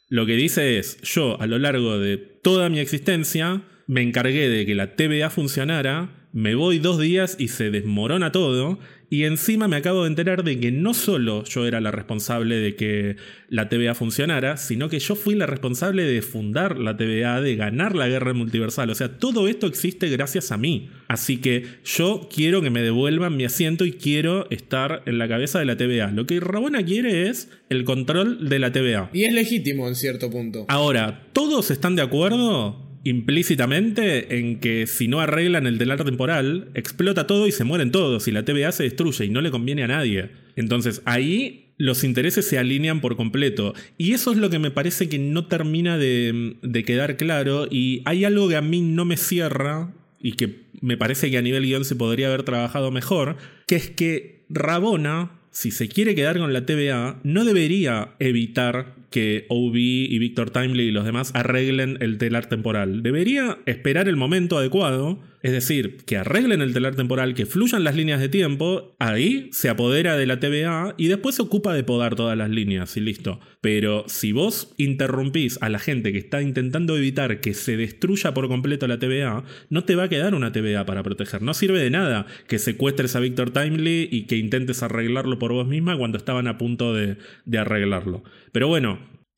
lo que dice es, yo a lo largo de toda mi existencia me encargué de que la TVA funcionara, me voy dos días y se desmorona todo, y encima me acabo de enterar de que no solo yo era la responsable de que la TVA funcionara, sino que yo fui la responsable de fundar la TVA, de ganar la guerra multiversal. O sea, todo esto existe gracias a mí. Así que yo quiero que me devuelvan mi asiento y quiero estar en la cabeza de la TVA. Lo que Rabona quiere es el control de la TVA. Y es legítimo en cierto punto. Ahora, ¿todos están de acuerdo? Implícitamente en que si no arreglan el telar temporal, explota todo y se mueren todos y la TVA se destruye y no le conviene a nadie. Entonces ahí los intereses se alinean por completo. Y eso es lo que me parece que no termina de, de quedar claro y hay algo que a mí no me cierra y que me parece que a nivel guion se podría haber trabajado mejor, que es que Rabona, si se quiere quedar con la TVA, no debería evitar que OB y Victor Timely y los demás arreglen el telar temporal. Debería esperar el momento adecuado, es decir, que arreglen el telar temporal, que fluyan las líneas de tiempo, ahí se apodera de la TVA y después se ocupa de podar todas las líneas y listo. Pero si vos interrumpís a la gente que está intentando evitar que se destruya por completo la TVA, no te va a quedar una TVA para proteger. No sirve de nada que secuestres a Victor Timely y que intentes arreglarlo por vos misma cuando estaban a punto de, de arreglarlo. Pero bueno,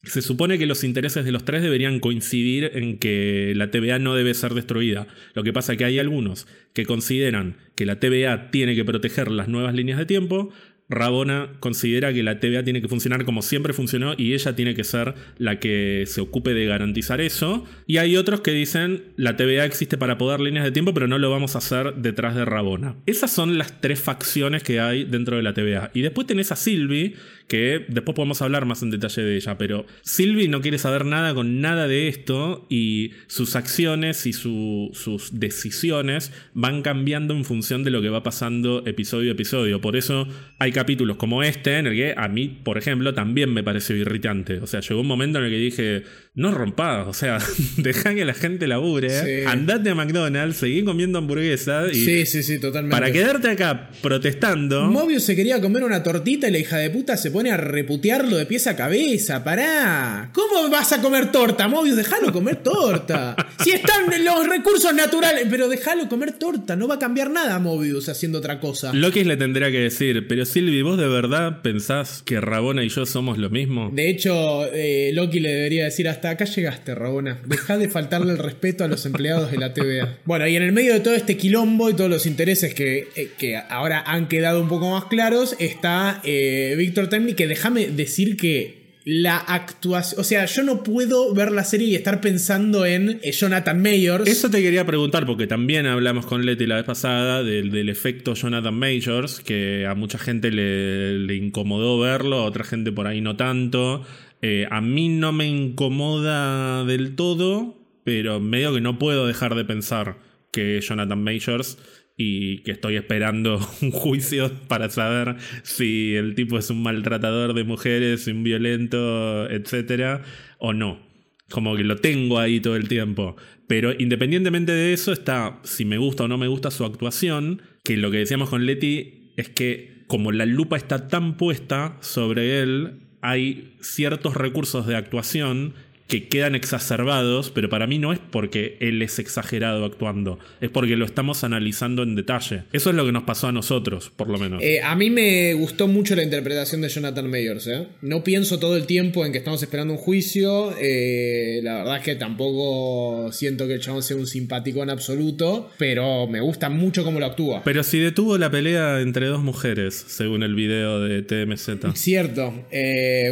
se supone que los intereses de los tres deberían coincidir en que la TVA no debe ser destruida. Lo que pasa es que hay algunos que consideran que la TVA tiene que proteger las nuevas líneas de tiempo, Rabona considera que la TVA tiene que funcionar como siempre funcionó y ella tiene que ser la que se ocupe de garantizar eso. Y hay otros que dicen la TVA existe para poder líneas de tiempo, pero no lo vamos a hacer detrás de Rabona. Esas son las tres facciones que hay dentro de la TVA. Y después tenés a Sylvie, que después podemos hablar más en detalle de ella, pero Sylvie no quiere saber nada con nada de esto y sus acciones y sus decisiones van cambiando en función de lo que va pasando episodio a episodio. Por eso hay capítulos como este en el que a mí, por ejemplo, también me pareció irritante. O sea, llegó un momento en el que dije, no rompas, o sea, deja que la gente labure, andate a McDonald's, seguí comiendo hamburguesas y sí, sí, sí, totalmente. Para quedarte acá protestando. Mobius se quería comer una tortita y la hija de puta se pone a reputearlo de pies a cabeza, pará. ¿Cómo vas a comer torta, Mobius? Déjalo comer torta. si están los recursos naturales, pero déjalo comer torta, no va a cambiar nada Mobius haciendo otra cosa. Loki le tendría que decir, pero ¿vos de verdad pensás que Rabona y yo somos lo mismo? De hecho, eh, Loki le debería decir hasta acá llegaste, Rabona. Deja de faltarle el respeto a los empleados de la TVA. Bueno, y en el medio de todo este quilombo y todos los intereses que, eh, que ahora han quedado un poco más claros, está eh, Víctor Temni, que déjame decir que la actuación. O sea, yo no puedo ver la serie y estar pensando en eh, Jonathan Mayors. Eso te quería preguntar, porque también hablamos con Letty la vez pasada del, del efecto Jonathan Mayors, que a mucha gente le, le, incomodó verlo, a otra gente por ahí no tanto. Eh, a mí no me incomoda del todo, pero medio que no puedo dejar de pensar que Jonathan Majors y que estoy esperando un juicio para saber si el tipo es un maltratador de mujeres, un violento, etcétera, o no. Como que lo tengo ahí todo el tiempo. Pero independientemente de eso está si me gusta o no me gusta su actuación, que lo que decíamos con Letty es que como la lupa está tan puesta sobre él, hay ciertos recursos de actuación que quedan exacerbados, pero para mí no es porque él es exagerado actuando, es porque lo estamos analizando en detalle. Eso es lo que nos pasó a nosotros, por lo menos. Eh, a mí me gustó mucho la interpretación de Jonathan Mayors. ¿eh? No pienso todo el tiempo en que estamos esperando un juicio. Eh, la verdad es que tampoco siento que el chabón sea un simpático en absoluto, pero me gusta mucho cómo lo actúa. Pero si detuvo la pelea entre dos mujeres, según el video de TMZ. Cierto.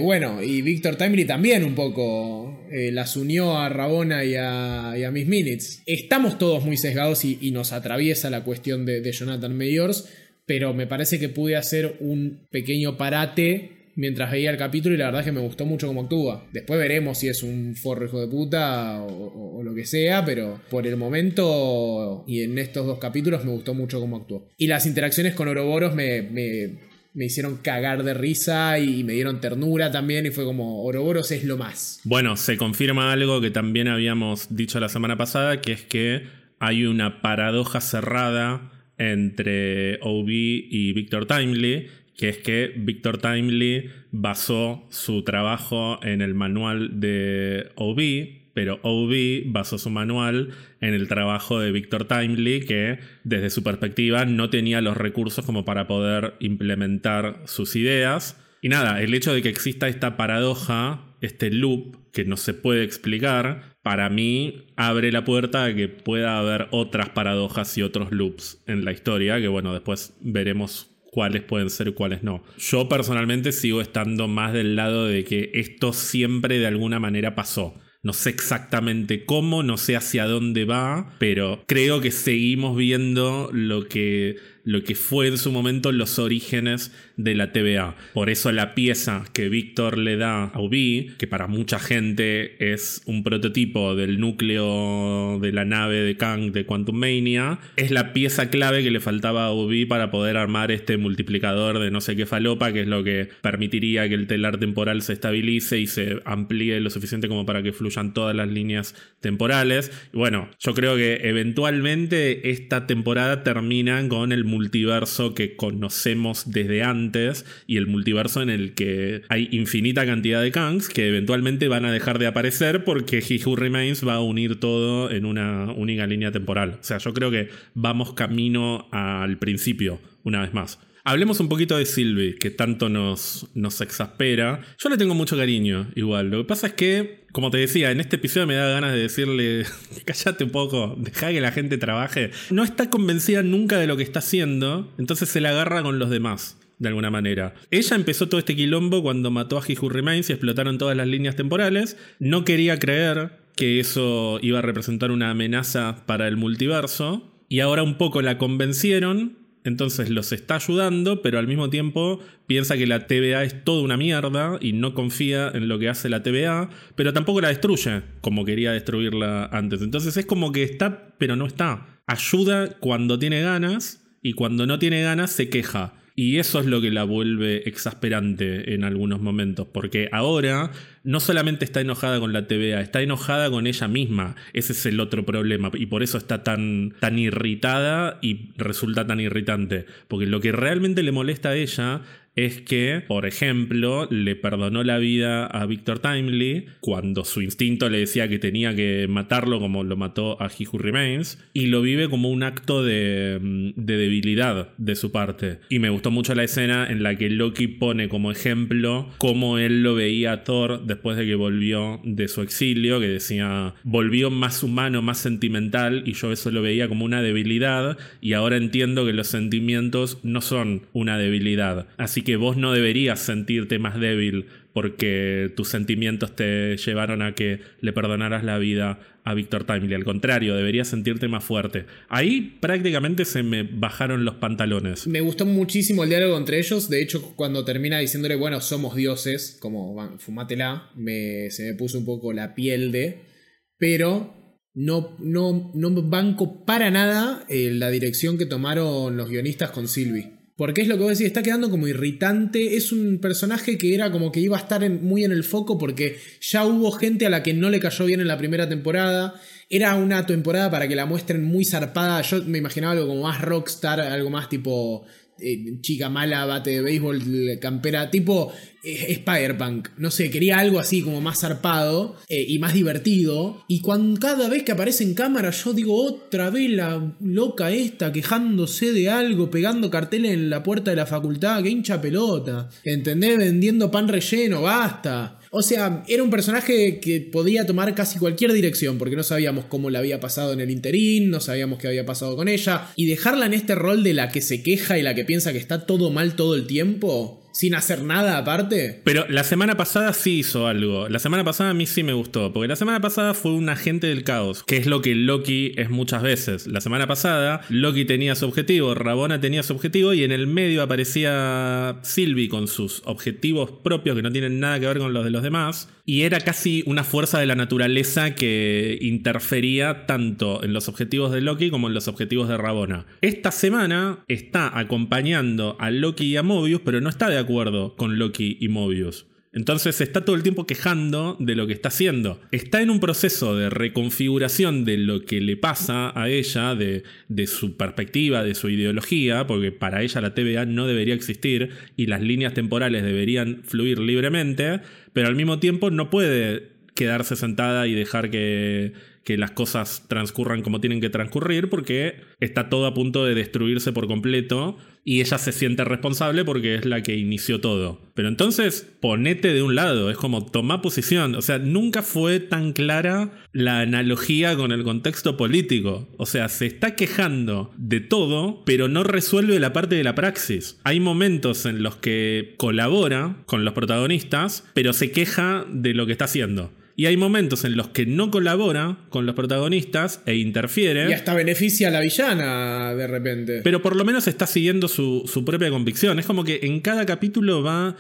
bueno, y Víctor Timely también un poco eh, las unió a Rabona y a, Miss Minutes. Estamos todos muy sesgados y, nos atraviesa la cuestión de, Jonathan Mayors, pero me parece que pude hacer un pequeño parate mientras veía el capítulo y la verdad es que me gustó mucho cómo actúa. Después veremos si es un forro hijo de puta o, lo que sea, pero por el momento y en estos dos capítulos me gustó mucho cómo actuó. Y las interacciones con Oroboros me me hicieron cagar de risa y me dieron ternura también y fue como Oroboros es lo más. Bueno, se confirma algo que también habíamos dicho la semana pasada, que es que hay una paradoja cerrada entre OB y Victor Timely, que es que Victor Timely basó su trabajo en el manual de OB, pero OB basó su manual en el trabajo de Victor Timely, que desde su perspectiva no tenía los recursos como para poder implementar sus ideas. Y nada, el hecho de que exista esta paradoja, este loop que no se puede explicar, para mí abre la puerta a que pueda haber otras paradojas y otros loops en la historia, que bueno, después veremos cuáles pueden ser y cuáles no. Yo personalmente sigo estando más del lado de que esto siempre de alguna manera pasó. No sé exactamente cómo, no sé hacia dónde va, pero creo que seguimos viendo lo que lo que fue en su momento los orígenes de la TVA. Por eso la pieza que Víctor le da a Ubi, que para mucha gente es un prototipo del núcleo de la nave de Kang de Quantum Mania, es la pieza clave que le faltaba a Ubi para poder armar este multiplicador de no sé qué falopa, que es lo que permitiría que el telar temporal se estabilice y se amplíe lo suficiente como para que fluyan todas las líneas temporales. Y bueno, yo creo que eventualmente esta temporada termina con el multiverso que conocemos desde antes y el multiverso en el que hay infinita cantidad de Kangs que eventualmente van a dejar de aparecer porque He Who Remains va a unir todo en una única línea temporal. O sea, yo creo que vamos camino al principio, una vez más. Hablemos un poquito de Sylvie, que tanto nos, nos exaspera. Yo le tengo mucho cariño, igual. Lo que pasa es que, como te decía, en este episodio me da ganas de decirle, cállate un poco, deja que la gente trabaje. No está convencida nunca de lo que está haciendo, entonces se la agarra con los demás. De alguna manera. Ella empezó todo este quilombo cuando mató a He y explotaron todas las líneas temporales. No quería creer que eso iba a representar una amenaza para el multiverso. Y ahora un poco la convencieron entonces los está ayudando, pero al mismo tiempo piensa que la TVA es toda una mierda y no confía en lo que hace la TVA, pero tampoco la destruye como quería destruirla antes. Entonces es como que está, pero no está. Ayuda cuando tiene ganas y cuando no tiene ganas se queja. Y eso es lo que la vuelve exasperante en algunos momentos, porque ahora no solamente está enojada con la TVA, está enojada con ella misma. Ese es el otro problema, y por eso está tan, tan irritada y resulta tan irritante, porque lo que realmente le molesta a ella es que, por ejemplo, le perdonó la vida a Victor Timely cuando su instinto le decía que tenía que matarlo como lo mató a He Who Remains, y lo vive como un acto de, mm, de debilidad de su parte. Y me gustó mucho la escena en la que Loki pone como ejemplo cómo él lo veía a Thor después de que volvió de su exilio, que decía, volvió más humano, más sentimental, y yo eso lo veía como una debilidad, y ahora entiendo que los sentimientos no son una debilidad. Así que vos no deberías sentirte más débil porque tus sentimientos te llevaron a que le perdonaras la vida a Víctor Timely. Al contrario, deberías sentirte más fuerte. Ahí prácticamente se me bajaron los pantalones. Me gustó muchísimo el diálogo entre ellos. De hecho, cuando termina diciéndole, bueno, somos dioses, como fumátela, me, se me puso un poco la piel de. Pero no, no, no banco para nada eh, la dirección que tomaron los guionistas con Sylvie. Porque es lo que vos decís, está quedando como irritante. Es un personaje que era como que iba a estar muy en el foco porque ya hubo gente a la que no le cayó bien en la primera temporada. Era una temporada para que la muestren muy zarpada. Yo me imaginaba algo como más rockstar, algo más tipo eh, chica mala, bate de béisbol, campera, tipo Spider-Punk. No sé, quería algo así como más zarpado eh, y más divertido. Y cuando cada vez que aparece en cámara, yo digo otra vez la loca esta quejándose de algo, pegando carteles en la puerta de la facultad, que hincha pelota. ¿Entendés? Vendiendo pan relleno, basta. O sea, era un personaje que podía tomar casi cualquier dirección, porque no sabíamos cómo le había pasado en el interín, no sabíamos qué había pasado con ella, y dejarla en este rol de la que se queja y la que piensa que está todo mal todo el tiempo, sin hacer nada aparte. Pero la semana pasada sí hizo algo. La semana pasada a mí sí me gustó. Porque la semana pasada fue un agente del caos. Que es lo que Loki es muchas veces. La semana pasada Loki tenía su objetivo, Rabona tenía su objetivo. Y en el medio aparecía Sylvie con sus objetivos propios que no tienen nada que ver con los de los demás. Y era casi una fuerza de la naturaleza que interfería tanto en los objetivos de Loki como en los objetivos de Rabona. Esta semana está acompañando a Loki y a Mobius, pero no está de acuerdo con Loki y Mobius. Entonces está todo el tiempo quejando de lo que está haciendo. Está en un proceso de reconfiguración de lo que le pasa a ella, de, de, su perspectiva, de su ideología, porque para ella la TVA no debería existir y las líneas temporales deberían fluir libremente, pero al mismo tiempo no puede quedarse sentada y dejar que, que las cosas transcurran como tienen que transcurrir porque está todo a punto de destruirse por completo y ella se siente responsable porque es la que inició todo. Pero entonces ponete de un lado, es como toma posición. O sea, nunca fue tan clara la analogía con el contexto político. O sea, se está quejando de todo, pero no resuelve la parte de la praxis. Hay momentos en los que colabora con los protagonistas, pero se queja de lo que está haciendo. Y hay momentos en los que no colabora con los protagonistas e interfiere. Y hasta beneficia a la villana de repente. Pero por lo menos está siguiendo su, propia convicción. Es como que en cada capítulo va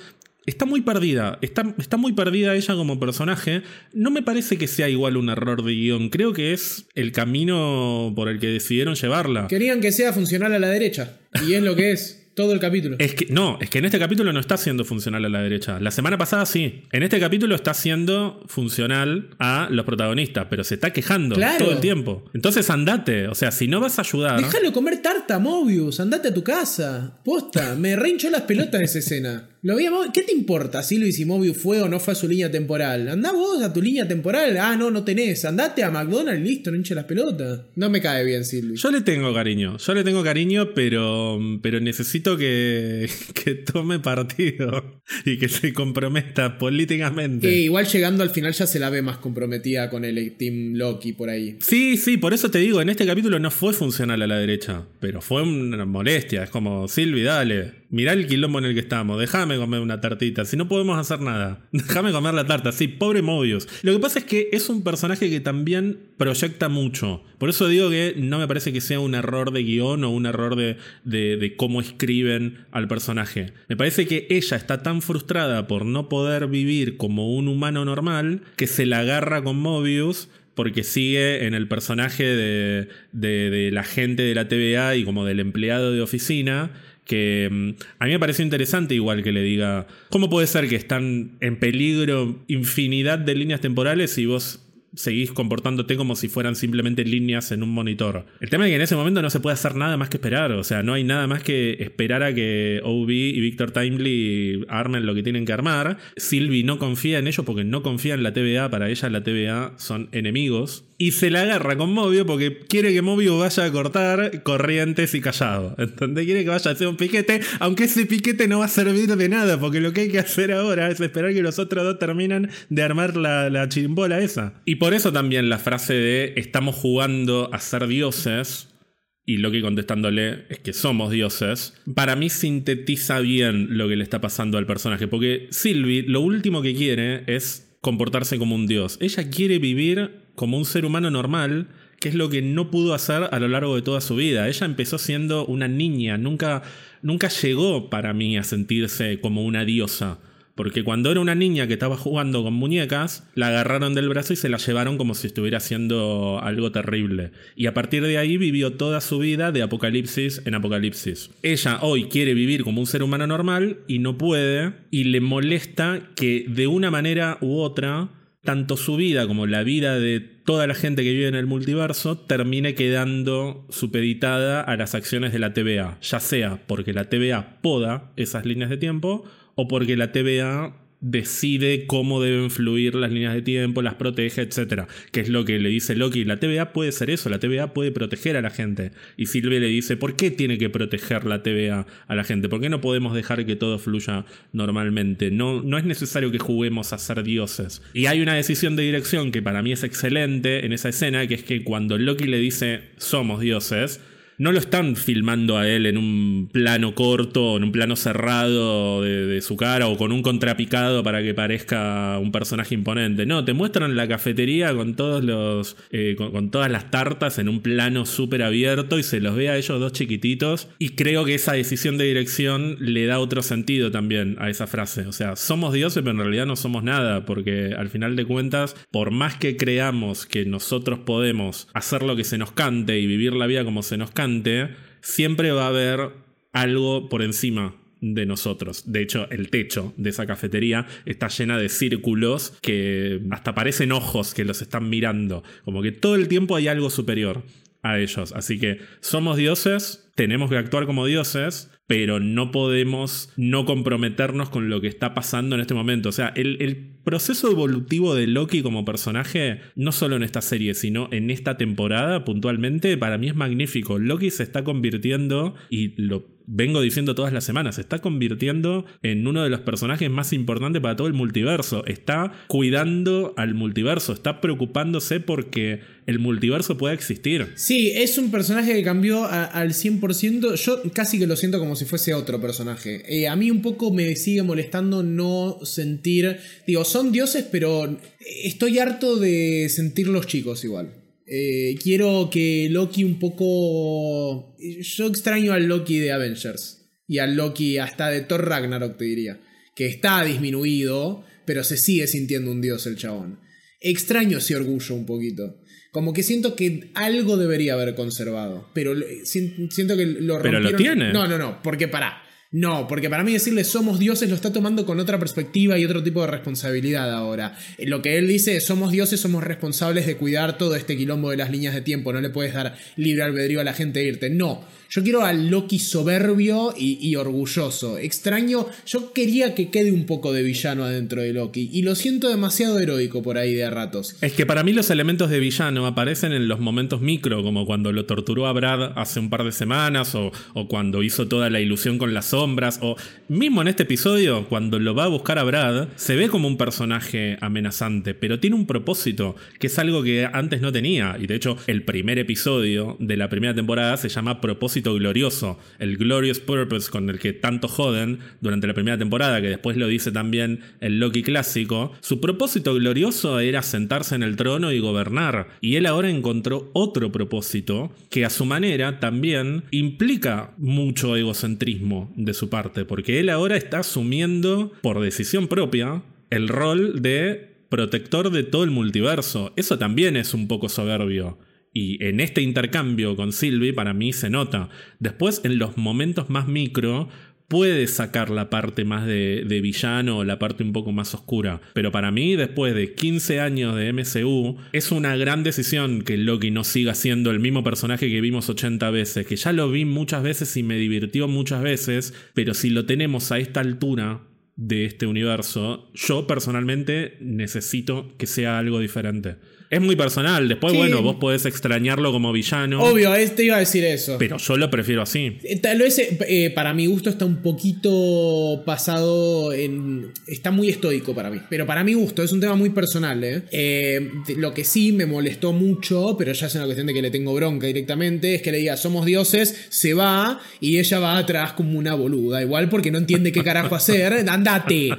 Está muy perdida, está, está, muy perdida ella como personaje. No me parece que sea igual un error de guion, creo que es el camino por el que decidieron llevarla. Querían que sea funcional a la derecha, y es lo que es. Todo el capítulo. Es que no, es que en este capítulo no está siendo funcional a la derecha. La semana pasada sí. En este capítulo está siendo funcional a los protagonistas, pero se está quejando todo el tiempo. Entonces andate. O sea, si no vas a ayudar. Déjalo comer tarta, Mobius. Andate a tu casa. Posta. Me reinchó las pelotas esa escena. Lo ¿Qué te importa si Luis fue o no fue a su línea temporal? Andá vos a tu línea temporal. Ah, no, no tenés. Andate a McDonald's, listo, no hinche las pelotas. No me cae bien, Silvi. Yo le tengo cariño. Yo le tengo cariño, pero, pero necesito que, que tome partido y que se comprometa políticamente. igual llegando al final ya se la ve más comprometida con el Team Loki por ahí. Sí, sí, por eso te digo, en este capítulo no fue funcional a la derecha, pero fue una molestia. Es como, Silvi, dale Mirá el quilombo en el que estamos, déjame comer una tartita, si no podemos hacer nada, déjame comer la tarta, sí, pobre Mobius. Lo que pasa es que es un personaje que también proyecta mucho, por eso digo que no me parece que sea un error de guion o un error de, de cómo escriben al personaje. Me parece que ella está tan frustrada por no poder vivir como un humano normal que se la agarra con Mobius porque sigue en el personaje de, de, la gente de la TVA y como del empleado de oficina, que mm, a mí me parece interesante igual que le diga, ¿cómo puede ser que están en peligro infinidad de líneas temporales y vos seguís comportándote como si fueran simplemente líneas en un monitor. El tema es que en ese momento no se puede hacer nada más que esperar, o sea, no hay nada más que esperar a que OB y Victor Timely armen lo que tienen que armar. Sylvie no confía en ellos porque no confía en la TVA, para ella la TVA son enemigos. Y se la agarra con Movio porque quiere que Movio vaya a cortar corrientes y callado. Entonces quiere que vaya a hacer un piquete, aunque ese piquete no va a servir de nada, porque lo que hay que hacer ahora es esperar que los otros dos terminan de armar la, la chirimbola esa. Y por eso también la frase de estamos jugando a ser dioses, y Loki contestándole es que somos dioses, para mí sintetiza bien lo que le está pasando al personaje, porque Sylvie lo último que quiere es comportarse como un dios. Ella quiere vivir como un ser humano normal, que es lo que no pudo hacer a lo largo de toda su vida. Ella empezó siendo una niña, nunca, nunca llegó para mí a sentirse como una diosa. Porque cuando era una niña que estaba jugando con muñecas, la agarraron del brazo y se la llevaron como si estuviera haciendo algo terrible. Y a partir de ahí vivió toda su vida de apocalipsis en apocalipsis. Ella hoy quiere vivir como un ser humano normal y no puede, y le molesta que de una manera u otra, tanto su vida como la vida de toda la gente que vive en el multiverso termine quedando supeditada a las acciones de la TVA, ya sea porque la TVA poda esas líneas de tiempo o porque la TVA decide cómo deben fluir las líneas de tiempo, las protege, etc. Que es lo que le dice Loki. La TVA puede ser eso, la TVA puede proteger a la gente. Y Silvia le dice, ¿por qué tiene que proteger la TVA a la gente? ¿Por qué no podemos dejar que todo fluya normalmente? No, no es necesario que juguemos a ser dioses. Y hay una decisión de dirección que para mí es excelente en esa escena, que es que cuando Loki le dice, somos dioses, no lo están filmando a él en un plano corto, en un plano cerrado de, su cara o con un contrapicado para que parezca un personaje imponente. No, te muestran la cafetería con todos los. Eh, con, todas las tartas en un plano súper abierto y se los ve a ellos dos chiquititos. Y creo que esa decisión de dirección le da otro sentido también a esa frase. O sea, somos dioses, pero en realidad no somos nada, porque al final de cuentas, por más que creamos que nosotros podemos hacer lo que se nos cante y vivir la vida como se nos cante, siempre va a haber algo por encima de nosotros. De hecho, el techo de esa cafetería está llena de círculos que hasta parecen ojos que los están mirando. Como que todo el tiempo hay algo superior a ellos. Así que somos dioses, tenemos que actuar como dioses, pero no podemos no comprometernos con lo que está pasando en este momento. O sea, el, el, proceso evolutivo de Loki como personaje, no solo en esta serie, sino en esta temporada puntualmente, para mí es magnífico. Loki se está convirtiendo, y lo vengo diciendo todas las semanas, se está convirtiendo en uno de los personajes más importantes para todo el multiverso. Está cuidando al multiverso, está preocupándose porque el multiverso pueda existir. Sí, es un personaje que cambió al 100%. Yo casi que lo siento como si fuese otro personaje. Eh, a mí un poco me sigue molestando no sentir... Digo, son dioses, pero estoy harto de sentir los chicos igual. Eh, quiero que Loki un poco... Yo extraño al Loki de Avengers. Y al Loki hasta de Thor Ragnarok, te diría. Que está disminuido, pero se sigue sintiendo un dios el chabón. Extraño ese orgullo un poquito. Como que siento que algo debería haber conservado. Pero siento que lo Pero lo tiene. No, no, no. Porque para no, porque para mí decirle somos dioses lo está tomando con otra perspectiva y otro tipo de responsabilidad ahora. Eh, lo que él dice es somos dioses, somos responsables de cuidar todo este quilombo de las líneas de tiempo, no le puedes dar libre albedrío a la gente de irte. No, yo quiero al Loki soberbio y, orgulloso. Extraño, yo quería que quede un poco de villano adentro de Loki. Y lo siento demasiado heroico por ahí de ratos. Es que para mí los elementos de villano aparecen en los momentos micro, como cuando lo torturó a Brad hace un par de semanas, o, cuando hizo toda la ilusión con las sombras. O mismo en este episodio, cuando lo va a buscar a Brad, se ve como un personaje amenazante, pero tiene un propósito, que es algo que antes no tenía. Y de hecho, el primer episodio de la primera temporada se llama Propósito Glorioso, el Glorious Purpose con el que tanto joden durante la primera temporada, que después lo dice también el Loki clásico. Su propósito glorioso era sentarse en el trono y gobernar. Y él ahora encontró otro propósito que a su manera también implica mucho egocentrismo de su parte, porque él ahora está asumiendo por decisión propia el rol de protector de todo el multiverso. Eso también es un poco soberbio. Y en este intercambio con Sylvie para mí se nota. Después, en los momentos más micro, puede sacar la parte más de, villano la parte un poco más oscura. Pero para mí, después de 15 años de MCU, es una gran decisión que Loki no siga siendo el mismo personaje que vimos 80 veces, que ya lo vi muchas veces y me divirtió muchas veces, pero si lo tenemos a esta altura de este universo, yo personalmente necesito que sea algo diferente. Es muy personal. Después, bueno, vos podés extrañarlo como villano. Obvio, este iba a decir eso. Pero yo lo prefiero así. Eh, tal vez, eh, para mi gusto, está un poquito pasado en. Está muy estoico para mí. Pero para mi gusto, es un tema muy personal. ¿eh? lo que sí me molestó mucho, pero ya es una cuestión de que le tengo bronca directamente, es que le diga, somos dioses, se va y ella va atrás como una boluda. Igual porque no entiende qué carajo hacer. Andate.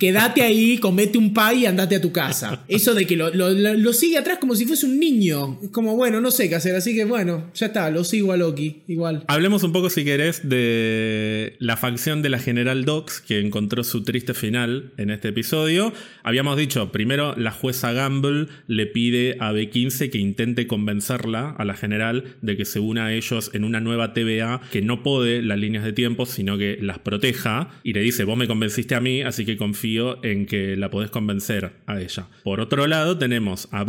Quédate ahí, comete un pay y andate a tu casa. Eso de que lo, lo sigue atrás como si fuese un niño. Es como, bueno, no sé qué hacer, así que bueno, ya está, lo sigo a Loki, igual. Hablemos un poco, si querés, de la facción de la General Docs, que encontró su triste final en este episodio. Habíamos dicho, primero la jueza Gamble le pide a B15 que intente convencerla, a la General, de que se una a ellos en una nueva TVA que no pode las líneas de tiempo, sino que las proteja. Y le dice, vos me convenciste a mí, así que confío en que la podés convencer a ella. Por otro lado, tenemos a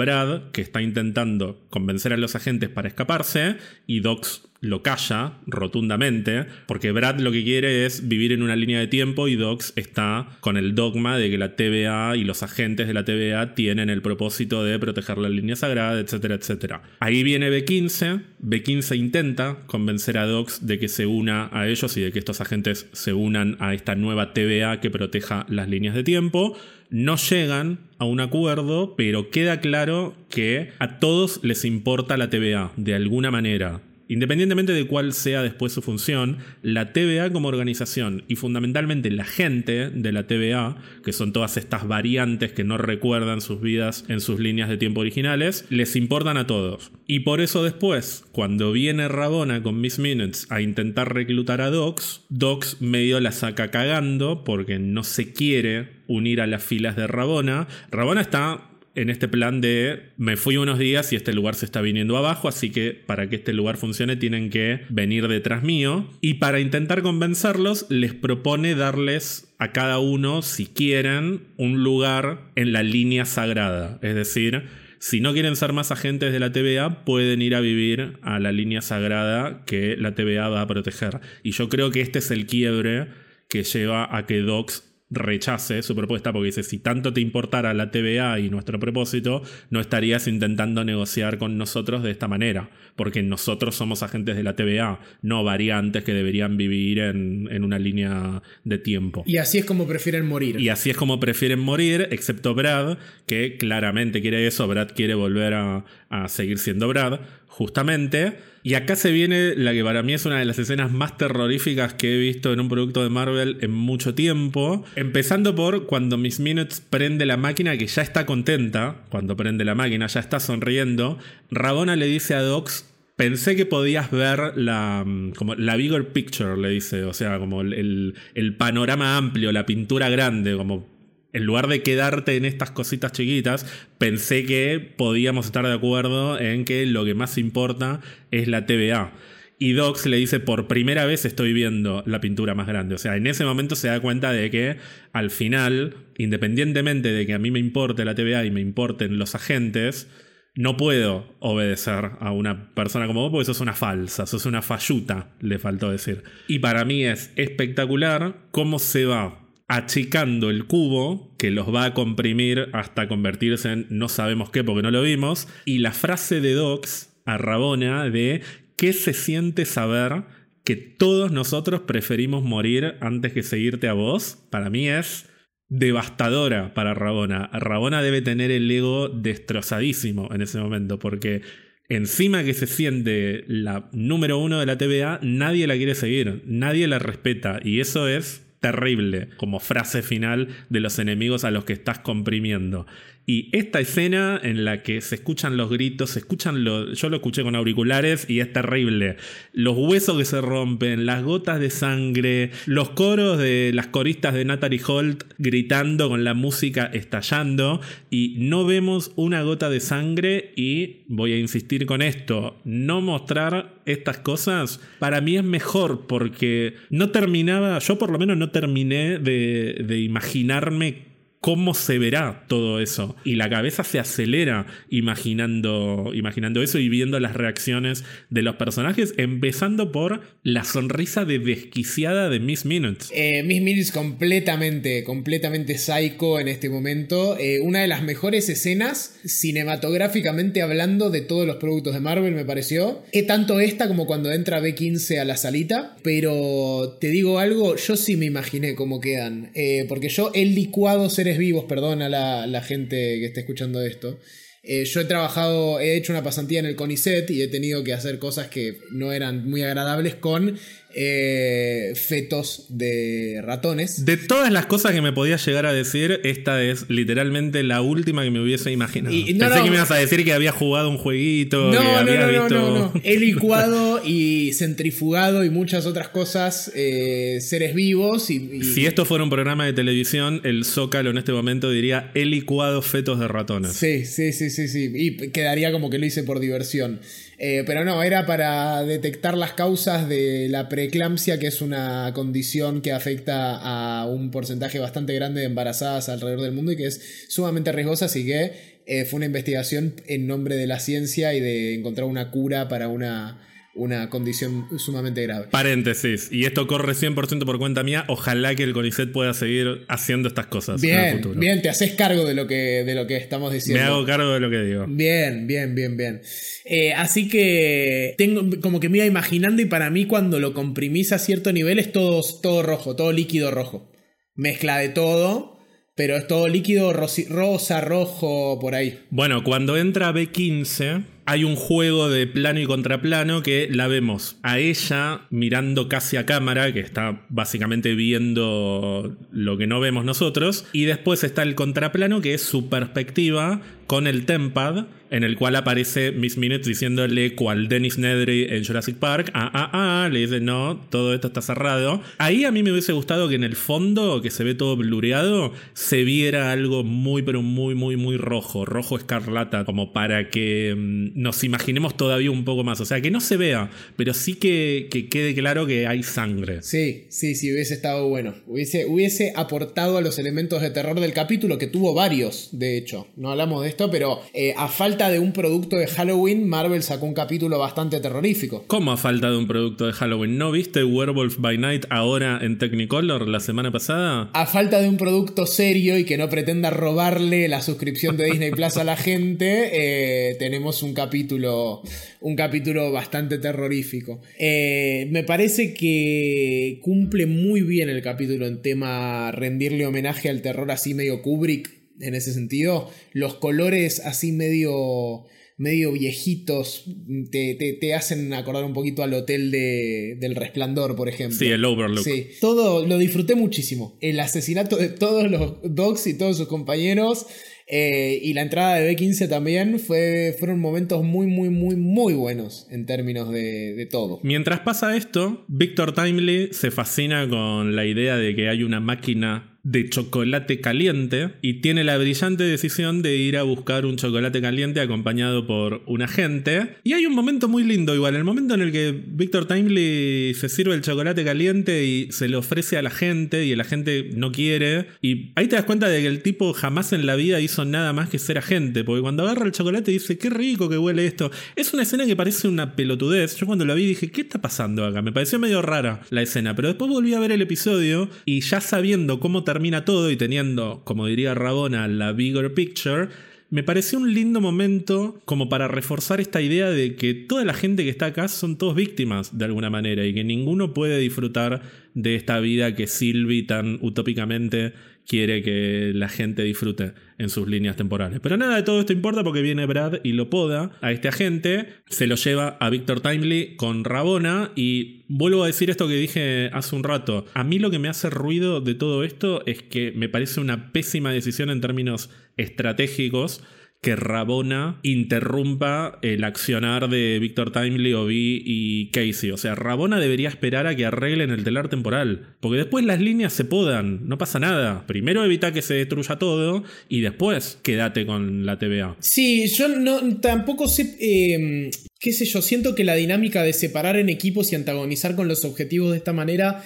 que está intentando convencer a los agentes para escaparse y Docs lo calla rotundamente, porque Brad lo que quiere es vivir en una línea de tiempo y Docs está con el dogma de que la TVA y los agentes de la TVA tienen el propósito de proteger la línea sagrada, etcétera, etcétera. Ahí viene B15, B15 intenta convencer a Docs de que se una a ellos y de que estos agentes se unan a esta nueva TVA que proteja las líneas de tiempo. No llegan a un acuerdo, pero queda claro que a todos les importa la TVA, de alguna manera. Independientemente de cuál sea después su función, la TVA como organización y fundamentalmente la gente de la TVA, que son todas estas variantes que no recuerdan sus vidas en sus líneas de tiempo originales, les importan a todos. Y por eso después, cuando viene Rabona con Miss Minutes a intentar reclutar a Docs, Docs medio la saca cagando porque no se quiere unir a las filas de Rabona. Rabona está en este plan de me fui unos días y este lugar se está viniendo abajo, así que para que este lugar funcione tienen que venir detrás mío. Y para intentar convencerlos, les propone darles a cada uno, si quieren, un lugar en la línea sagrada. Es decir, si no quieren ser más agentes de la TVA, pueden ir a vivir a la línea sagrada que la TVA va a proteger. Y yo creo que este es el quiebre que lleva a que Docs rechace su propuesta porque dice, si tanto te importara la TVA y nuestro propósito, no estarías intentando negociar con nosotros de esta manera, porque nosotros somos agentes de la TVA, no variantes que deberían vivir en, en una línea de tiempo. Y así es como prefieren morir. Y así es como prefieren morir, excepto Brad, que claramente quiere eso, Brad quiere volver a, a seguir siendo Brad, justamente. Y acá se viene la que para mí es una de las escenas más terroríficas que he visto en un producto de Marvel en mucho tiempo. Empezando por cuando Miss Minutes prende la máquina, que ya está contenta, cuando prende la máquina, ya está sonriendo. Rabona le dice a Docs, Pensé que podías ver la, como la bigger picture, le dice, o sea, como el, el panorama amplio, la pintura grande, como en lugar de quedarte en estas cositas chiquitas, pensé que podíamos estar de acuerdo en que lo que más importa es la TVA. Y Docs le dice, por primera vez estoy viendo la pintura más grande. O sea, en ese momento se da cuenta de que al final, independientemente de que a mí me importe la TVA y me importen los agentes, no puedo obedecer a una persona como vos porque sos una falsa, sos una falluta, le faltó decir. Y para mí es espectacular cómo se va achicando el cubo que los va a comprimir hasta convertirse en no sabemos qué porque no lo vimos. Y la frase de Docs a Rabona de qué se siente saber que todos nosotros preferimos morir antes que seguirte a vos, para mí es devastadora para Rabona. Rabona debe tener el ego destrozadísimo en ese momento, porque encima que se siente la número uno de la TVA, nadie la quiere seguir, nadie la respeta, y eso es terrible como frase final de los enemigos a los que estás comprimiendo. Y esta escena en la que se escuchan los gritos, se escuchan los, yo lo escuché con auriculares y es terrible. Los huesos que se rompen, las gotas de sangre, los coros de las coristas de Natalie Holt gritando con la música estallando y no vemos una gota de sangre y voy a insistir con esto, no mostrar estas cosas para mí es mejor porque no terminaba, yo por lo menos no terminé de, de imaginarme cómo se verá todo eso. Y la cabeza se acelera imaginando, imaginando eso y viendo las reacciones de los personajes, empezando por la sonrisa de desquiciada de Miss Minutes. Eh, Miss Minutes completamente, completamente psycho en este momento. Eh, una de las mejores escenas cinematográficamente hablando de todos los productos de Marvel me pareció. Eh, tanto esta como cuando entra B15 a la salita. Pero te digo algo, yo sí me imaginé cómo quedan. porque yo he licuado seres vivos, perdón a la, gente que esté escuchando esto. Eh, yo he trabajado, he hecho una pasantía en el CONICET y he tenido que hacer cosas que no eran muy agradables con eh, fetos de ratones. De todas las cosas que me podías llegar a decir, esta es literalmente la última que me hubiese imaginado. Pensé que me ibas a decir que había jugado un jueguito, que había visto. He licuado y centrifugado y muchas otras cosas, eh, seres vivos. Y, Si esto fuera un programa de televisión, el Zócalo en este momento diría he licuado fetos de ratones. Sí, sí, sí, sí, sí. Y quedaría como que lo hice por diversión. Eh, pero no, era para detectar las causas de la preeclampsia, que es una condición que afecta a un porcentaje bastante grande de embarazadas alrededor del mundo y que es sumamente riesgosa, así que eh, fue una investigación en nombre de la ciencia y de encontrar una cura para una una condición sumamente grave. Paréntesis, y esto corre 100% por cuenta mía, ojalá que el CONICET pueda seguir haciendo estas cosas bien, en el futuro. Bien, te haces cargo de lo, que, de lo que estamos diciendo. Me hago cargo de lo que digo. Bien, bien, bien, bien. Eh, así que tengo como que me iba imaginando y para mí cuando lo comprimís a cierto nivel es todo, todo rojo, todo líquido rojo. Mezcla de todo, pero es todo líquido rosa, rojo, por ahí. Bueno, cuando entra B15 hay un juego de plano y contraplano que la vemos a ella mirando casi a cámara, que está básicamente viendo lo que no vemos nosotros, y después está el contraplano que es su perspectiva con el Tempad, en el cual aparece Miss Minutes diciéndole cual Dennis Nedry en Jurassic Park, ah, ah, ah, le dice no, todo esto está cerrado. Ahí a mí me hubiese gustado que en el fondo, que se ve todo blureado, se viera algo muy, pero muy, muy, muy rojo, rojo escarlata, como para que mm, nos imaginemos todavía un poco más. O sea, que no se vea, pero sí que, quede claro que hay sangre. Sí, sí, sí, hubiese estado bueno. Hubiese, hubiese aportado a los elementos de terror del capítulo, que tuvo varios, de hecho. No hablamos de esto, pero eh, a falta de un producto de Halloween, Marvel sacó un capítulo bastante terrorífico. ¿Cómo a falta de un producto de Halloween? ¿No viste Werewolf by Night ahora en Technicolor la semana pasada? A falta de un producto serio y que no pretenda robarle la suscripción de Disney Plus a la gente, eh, tenemos un capítulo, un capítulo bastante terrorífico. Eh, me parece que cumple muy bien el capítulo en tema rendirle homenaje al terror así medio Kubrick en ese sentido. Los colores así medio, medio viejitos te, hacen acordar un poquito al hotel de, del resplandor, por ejemplo. Sí, el Overlook. Sí, todo lo disfruté muchísimo. El asesinato de todos los dogs y todos sus compañeros. Eh, y la entrada de B15 también fue, fueron momentos muy, muy, muy, muy buenos en términos de, de todo. Mientras pasa esto, Victor Timely se fascina con la idea de que hay una máquina de chocolate caliente y tiene la brillante decisión de ir a buscar un chocolate caliente acompañado por un agente. Y hay un momento muy lindo igual, el momento en el que Victor Timely se sirve el chocolate caliente y se le ofrece a la gente y el agente no quiere. Y ahí te das cuenta de que el tipo jamás en la vida hizo nada más que ser agente, porque cuando agarra el chocolate dice, qué rico que huele esto. Es una escena que parece una pelotudez. Yo cuando la vi dije, ¿qué está pasando acá? Me pareció medio rara la escena, pero después volví a ver el episodio y ya sabiendo cómo termina todo y teniendo, como diría Rabona, la bigger picture, me pareció un lindo momento como para reforzar esta idea de que toda la gente que está acá son todos víctimas de alguna manera y que ninguno puede disfrutar de esta vida que Sylvie tan utópicamente quiere que la gente disfrute en sus líneas temporales. Pero nada de todo esto importa porque viene Brad y lo poda a este agente, se lo lleva a Victor Timely con Rabona y vuelvo a decir esto que dije hace un rato. A mí lo que me hace ruido de todo esto es que me parece una pésima decisión en términos estratégicos que Rabona interrumpa el accionar de Victor Timely, Obi y Casey. O sea, Rabona debería esperar a que arreglen el telar temporal. Porque después las líneas se podan, no pasa nada. Primero evita que se destruya todo y después quédate con la TVA. Sí, yo no tampoco sé. Eh, qué sé yo, siento que la dinámica de separar en equipos y antagonizar con los objetivos de esta manera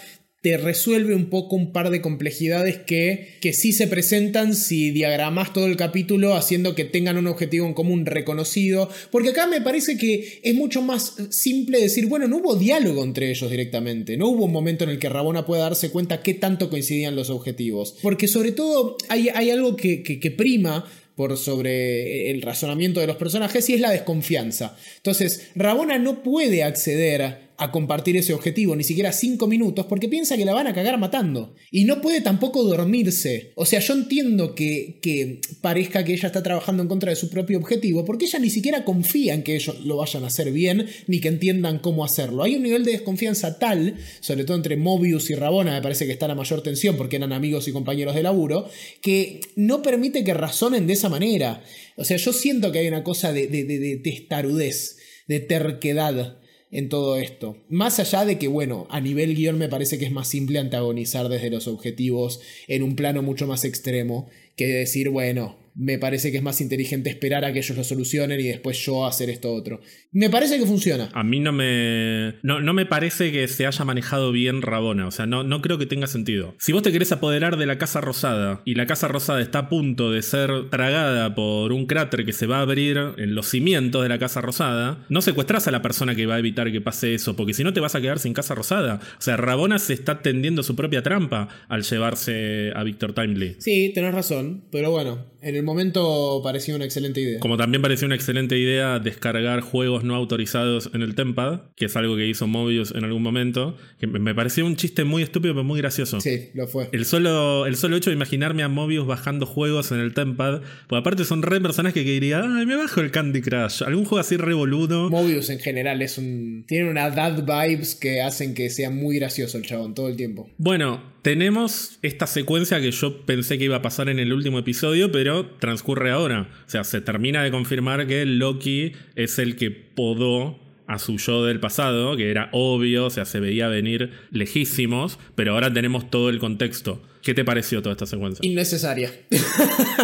resuelve un poco un par de complejidades que, que sí se presentan si diagramas todo el capítulo haciendo que tengan un objetivo en común reconocido. Porque acá me parece que es mucho más simple decir, bueno, no hubo diálogo entre ellos directamente. No hubo un momento en el que Rabona pueda darse cuenta qué tanto coincidían los objetivos. Porque sobre todo hay, hay algo que, que, que prima por sobre el razonamiento de los personajes y es la desconfianza. Entonces, Rabona no puede acceder a compartir ese objetivo, ni siquiera cinco minutos, porque piensa que la van a cagar matando. Y no puede tampoco dormirse. O sea, yo entiendo que, que parezca que ella está trabajando en contra de su propio objetivo, porque ella ni siquiera confía en que ellos lo vayan a hacer bien, ni que entiendan cómo hacerlo. Hay un nivel de desconfianza tal, sobre todo entre Mobius y Rabona, me parece que está la mayor tensión, porque eran amigos y compañeros de laburo, que no permite que razonen de esa manera. O sea, yo siento que hay una cosa de, de, de, de testarudez, de terquedad en todo esto. Más allá de que, bueno, a nivel guion me parece que es más simple antagonizar desde los objetivos en un plano mucho más extremo que decir, bueno, me parece que es más inteligente esperar a que ellos lo solucionen y después yo hacer esto otro. Me parece que funciona. A mí no me. No, no me parece que se haya manejado bien Rabona. O sea, no, no creo que tenga sentido. Si vos te querés apoderar de la Casa Rosada y la Casa Rosada está a punto de ser tragada por un cráter que se va a abrir en los cimientos de la Casa Rosada, no secuestras a la persona que va a evitar que pase eso, porque si no te vas a quedar sin Casa Rosada. O sea, Rabona se está tendiendo su propia trampa al llevarse a Victor Timely. Sí, tenés razón. Pero bueno, en el momento parecía una excelente idea. Como también pareció una excelente idea descargar juegos no autorizados en el Tempad, que es algo que hizo Mobius en algún momento, que me pareció un chiste muy estúpido pero muy gracioso. Sí, lo fue. El solo, el solo hecho de imaginarme a Mobius bajando juegos en el Tempad, pues aparte son re personas que diría, ay, me bajo el Candy Crush, algún juego así revoludo. Mobius en general es un tiene una dad vibes que hacen que sea muy gracioso el chabón todo el tiempo. Bueno, tenemos esta secuencia que yo pensé que iba a pasar en el último episodio, pero transcurre ahora. O sea, se termina de confirmar que Loki es el que podó a su yo del pasado, que era obvio, o sea, se veía venir lejísimos, pero ahora tenemos todo el contexto. ¿Qué te pareció toda esta secuencia? Innecesaria.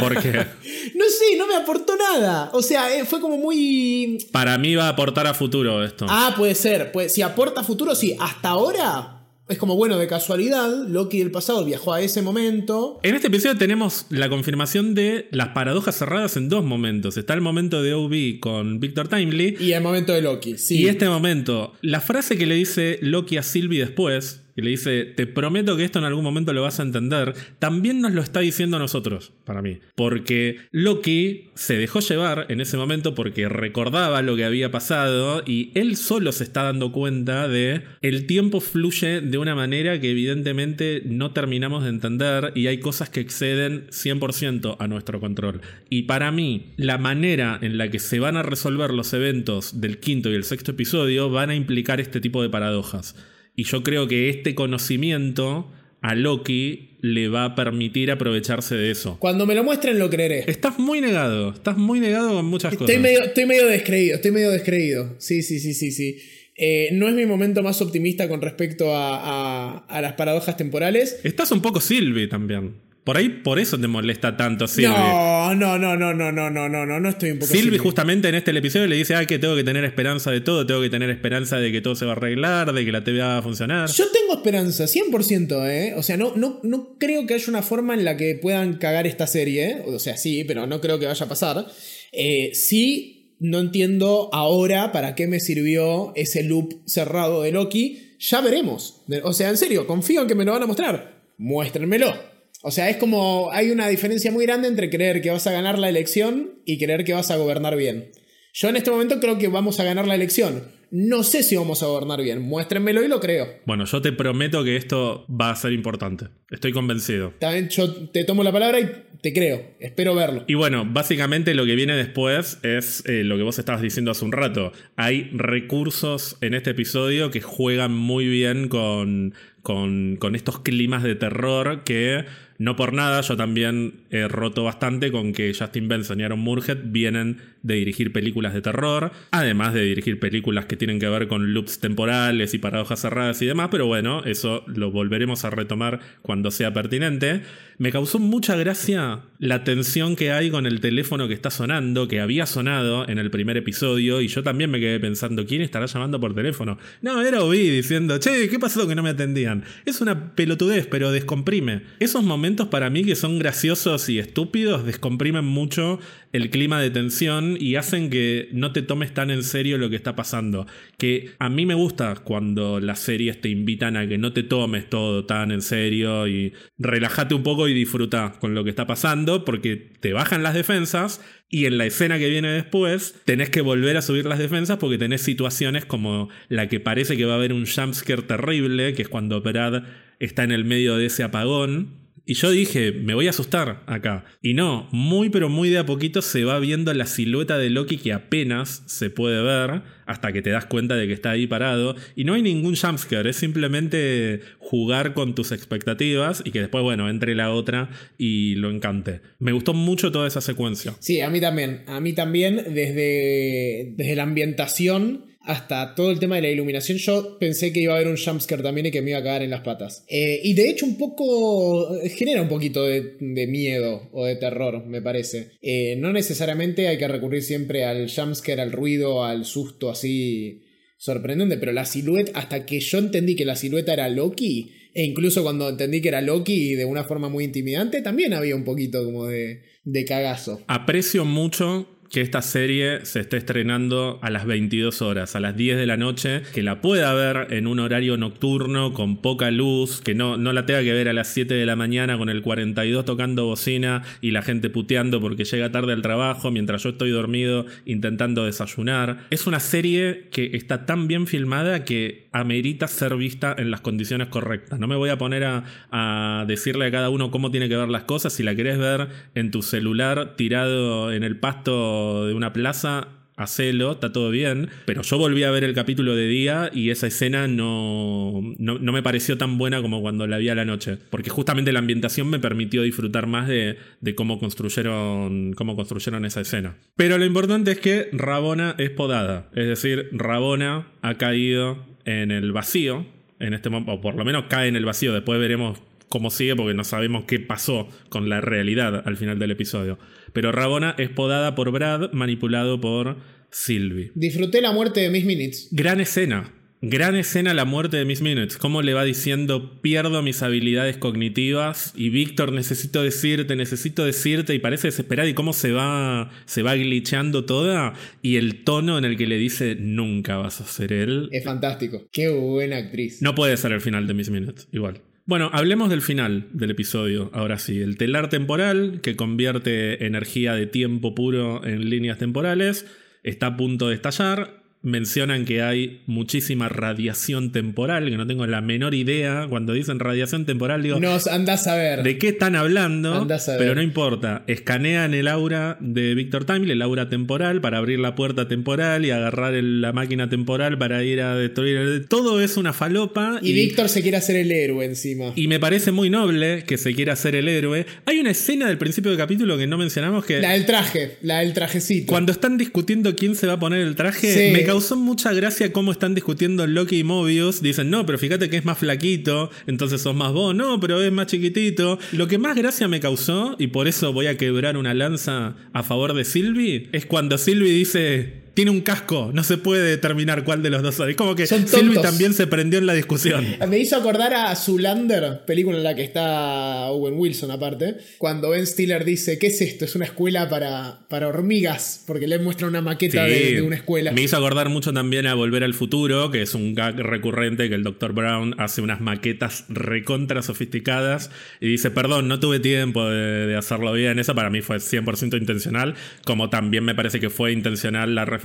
¿Por qué? no sé, no me aportó nada. O sea, eh, fue como muy. Para mí va a aportar a futuro esto. Ah, puede ser. Pues si aporta a futuro, sí. Hasta ahora es como, bueno, de casualidad, Loki del pasado viajó a ese momento. En este episodio tenemos la confirmación de las paradojas cerradas en dos momentos. Está el momento de OB con Victor Timely. Y el momento de Loki, sí. Y este momento, la frase que le dice Loki a Sylvie después, y le dice, te prometo que esto en algún momento lo vas a entender, también nos lo está diciendo a nosotros, para mí. Porque Loki se dejó llevar en ese momento porque recordaba lo que había pasado y él solo se está dando cuenta de el tiempo fluye de una manera que evidentemente no terminamos de entender y hay cosas que exceden 100% a nuestro control. Y para mí, la manera en la que se van a resolver los eventos del quinto y el sexto episodio van a implicar este tipo de paradojas. Y yo creo que este conocimiento a Loki le va a permitir aprovecharse de eso. Cuando me lo muestren lo creeré. Estás muy negado, estás muy negado con muchas estoy cosas. Medio, estoy medio descreído, estoy medio descreído. Sí, sí, sí, sí, sí. Eh, no es mi momento más optimista con respecto a, a, a las paradojas temporales. Estás un poco Sylvie también. Por ahí, por eso te molesta tanto Sylvie. No, no, no, no, no, no, no, no, no, no estoy un poco Sylvie, justamente en este episodio le dice, ah, que tengo que tener esperanza de todo, tengo que tener esperanza de que todo se va a arreglar, de que la TVA va a funcionar. Yo tengo esperanza, 100%, ¿eh? O sea, no, no, no creo que haya una forma en la que puedan cagar esta serie, ¿eh? O sea, sí, pero no creo que vaya a pasar. Eh, sí, no entiendo ahora para qué me sirvió ese loop cerrado de Loki. Ya veremos. O sea, en serio, confío en que me lo van a mostrar. Muéstrenmelo. O sea, es como hay una diferencia muy grande entre creer que vas a ganar la elección y creer que vas a gobernar bien. Yo en este momento creo que vamos a ganar la elección. No sé si vamos a gobernar bien. Muéstrenmelo y lo creo. Bueno, yo te prometo que esto va a ser importante. Estoy convencido. También yo te tomo la palabra y te creo. Espero verlo. Y bueno, básicamente lo que viene después es eh, lo que vos estabas diciendo hace un rato. Hay recursos en este episodio que juegan muy bien con, con, con estos climas de terror que no por nada, yo también he roto bastante con que Justin Benson y Aaron Murhead vienen de dirigir películas de terror, además de dirigir películas que tienen que ver con loops temporales y paradojas cerradas y demás, pero bueno, eso lo volveremos a retomar cuando sea pertinente. Me causó mucha gracia la tensión que hay con el teléfono que está sonando, que había sonado en el primer episodio, y yo también me quedé pensando, ¿quién estará llamando por teléfono? No, era Obi diciendo, che, ¿qué pasó que no me atendían? Es una pelotudez, pero descomprime. Esos momentos para mí que son graciosos y estúpidos descomprimen mucho el clima de tensión y hacen que no te tomes tan en serio lo que está pasando. Que a mí me gusta cuando las series te invitan a que no te tomes todo tan en serio y relájate un poco y disfruta con lo que está pasando porque te bajan las defensas y en la escena que viene después tenés que volver a subir las defensas porque tenés situaciones como la que parece que va a haber un jumpscare terrible, que es cuando Brad está en el medio de ese apagón y yo dije, me voy a asustar acá. Y no, muy pero muy de a poquito se va viendo la silueta de Loki que apenas se puede ver hasta que te das cuenta de que está ahí parado. Y no hay ningún jumpscare, es simplemente jugar con tus expectativas y que después, bueno, entre la otra y lo encante. Me gustó mucho toda esa secuencia. Sí, a mí también. A mí también, desde, desde la ambientación hasta todo el tema de la iluminación, yo pensé que iba a haber un jumpscare también y que me iba a cagar en las patas. Eh, y de hecho un poco genera un poquito de, miedo o de terror, me parece. Eh, no necesariamente hay que recurrir siempre al jumpscare, al ruido, al susto así sorprendente, pero la silueta, hasta que yo entendí que la silueta era Loki, e incluso cuando entendí que era Loki de una forma muy intimidante, también había un poquito como de, de cagazo. Aprecio mucho que esta serie se esté estrenando a las 22 horas, a las 10 de la noche, que la pueda ver en un horario nocturno con poca luz, que no, no la tenga que ver a las 7 de la mañana con el 42 tocando bocina y la gente puteando porque llega tarde al trabajo mientras yo estoy dormido intentando desayunar. Es una serie que está tan bien filmada que amerita ser vista en las condiciones correctas. No me voy a poner a, a decirle a cada uno cómo tiene que ver las cosas. Si la querés ver en tu celular tirado en el pasto de una plaza, hacelo, está todo bien. Pero yo volví a ver el capítulo de día y esa escena no, no, me pareció tan buena como cuando la vi a la noche. Porque justamente la ambientación me permitió disfrutar más de, de cómo, construyeron, cómo construyeron esa escena. Pero lo importante es que Rabona es podada. Es decir, Rabona ha caído en el vacío. En este o por lo menos cae en el vacío. Después veremos cómo sigue porque no sabemos qué pasó con la realidad al final del episodio. Pero Rabona es podada por Brad, manipulado por Sylvie. Disfruté la muerte de Miss Minutes. Gran escena. Gran escena la muerte de Miss Minutes. Cómo le va diciendo, pierdo mis habilidades cognitivas. Y Víctor, necesito decirte, necesito decirte. Y parece desesperado. Y cómo se va, se va glitchando toda. Y el tono en el que le dice, nunca vas a ser él. Es fantástico. Qué buena actriz. No puede ser el final de Miss Minutes, igual. Bueno, hablemos del final del episodio, ahora sí. El telar temporal, que convierte energía de tiempo puro en líneas temporales, está a punto de estallar mencionan que hay muchísima radiación temporal, que no tengo la menor idea. Cuando dicen radiación temporal, digo. Nos andás a ver. ¿De qué están hablando? Pero no importa. Escanean el aura de Victor Timely, el aura temporal, para abrir la puerta temporal y agarrar la máquina temporal para ir a destruir. El... Todo es una falopa. Y, Víctor se quiere hacer el héroe encima. Y me parece muy noble que se quiera hacer el héroe. Hay una escena del principio del capítulo que no mencionamos que. La del traje, la del trajecito. Cuando están discutiendo quién se va a poner el traje, me causó mucha gracia cómo están discutiendo Loki y Mobius. Dicen, no, pero fíjate que es más flaquito, entonces sos más vos. No, pero es más chiquitito. Lo que más gracia me causó, y por eso voy a quebrar una lanza a favor de Sylvie, es cuando Sylvie dice, tiene un casco, no se puede determinar cuál de los dos son. Es como que Sylvie también se prendió en la discusión. Me hizo acordar a Zulander, película en la que está Owen Wilson aparte, cuando Ben Stiller dice, ¿qué es esto? Es una escuela para, para hormigas, porque le muestra una maqueta de, una escuela. Me hizo acordar mucho también a Volver al Futuro, que es un gag recurrente que el Dr. Brown hace unas maquetas recontra sofisticadas y dice, perdón, no tuve tiempo de, de hacerlo bien. Esa para mí fue 100% intencional, como también me parece que fue intencional la referencia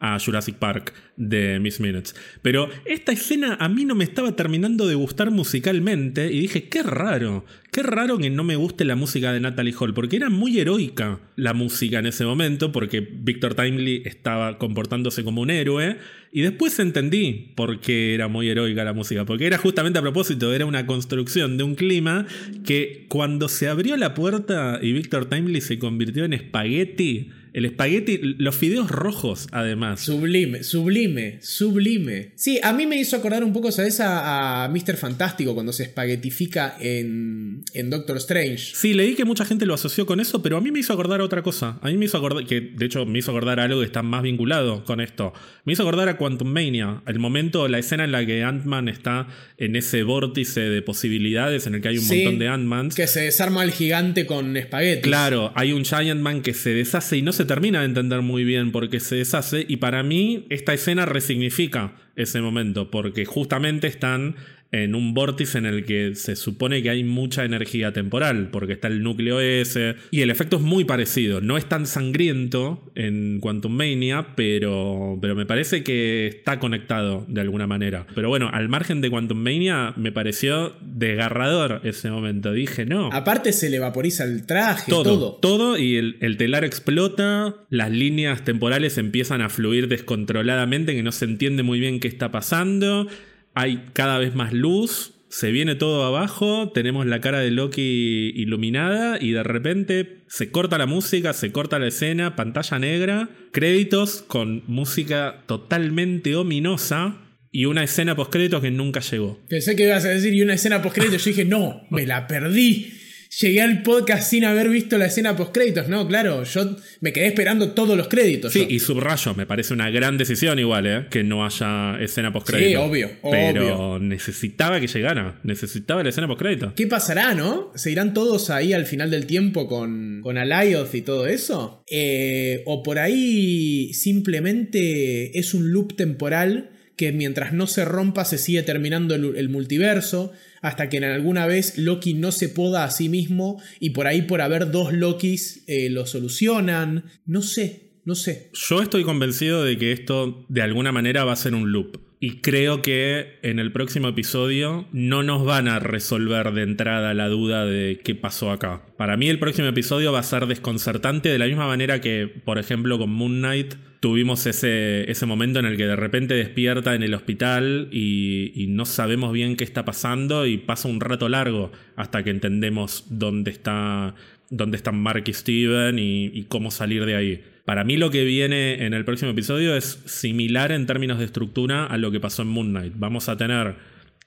a Jurassic Park de Miss Minutes. Pero esta escena a mí no me estaba terminando de gustar musicalmente y dije, qué raro, qué raro que no me guste la música de Natalie Hall, porque era muy heroica la música en ese momento, porque Victor Timely estaba comportándose como un héroe, y después entendí por qué era muy heroica la música, porque era justamente a propósito, era una construcción de un clima que cuando se abrió la puerta y Victor Timely se convirtió en espagueti, el espagueti, los fideos rojos, además. Sublime, sublime, sublime. Sí, a mí me hizo acordar un poco, ¿sabes? A, a Mr. Fantástico cuando se espaguetifica en, en, Doctor Strange. Sí, leí que mucha gente lo asoció con eso, pero a mí me hizo acordar a otra cosa. A mí me hizo acordar, que de hecho me hizo acordar a algo que está más vinculado con esto. Me hizo acordar a Quantum Mania, el momento, la escena en la que Ant-Man está en ese vórtice de posibilidades en el que hay un montón de Ant-Mans. Que se desarma el gigante con espaguetis. Claro, hay un Giant Man que se deshace y no se termina de entender muy bien por qué se deshace y para mí esta escena resignifica ese momento porque justamente están en un vórtice en el que se supone que hay mucha energía temporal, porque está el núcleo ese, y el efecto es muy parecido. No es tan sangriento en Quantum Mania, pero, pero me parece que está conectado de alguna manera. Pero bueno, al margen de Quantum Mania, me pareció desgarrador ese momento. Dije, no. Aparte se le vaporiza el traje, todo. Todo, todo y el, el telar explota, las líneas temporales empiezan a fluir descontroladamente, que no se entiende muy bien qué está pasando hay cada vez más luz, se viene todo abajo, tenemos la cara de Loki iluminada y de repente se corta la música, se corta la escena, pantalla negra, créditos con música totalmente ominosa y una escena post créditos que nunca llegó. Pensé que ibas a decir y una escena post créditos, yo dije, "No, me la perdí." Llegué al podcast sin haber visto la escena post créditos. No, claro, yo me quedé esperando todos los créditos. Sí, y subrayo, me parece una gran decisión igual, ¿eh? Que no haya escena post créditos. Sí, obvio, Pero necesitaba que llegara, necesitaba la escena post créditos. ¿Qué pasará, no? ¿Se irán todos ahí al final del tiempo con, con Alioth y todo eso? Eh, o por ahí simplemente es un loop temporal que mientras no se rompa se sigue terminando el, multiverso, hasta que en alguna vez Loki no se poda a sí mismo y por ahí por haber dos Lokis eh, lo solucionan. No sé, no sé. Yo estoy convencido de que esto de alguna manera va a ser un loop. Y creo que en el próximo episodio no nos van a resolver de entrada la duda de qué pasó acá. Para mí el próximo episodio va a ser desconcertante de la misma manera que, por ejemplo, con Moon Knight tuvimos ese, ese momento en el que de repente despierta en el hospital y, no sabemos bien qué está pasando y pasa un rato largo hasta que entendemos dónde está dónde están Mark y Steven y cómo salir de ahí. Para mí lo que viene en el próximo episodio es similar en términos de estructura a lo que pasó en Moon Knight. Vamos a tener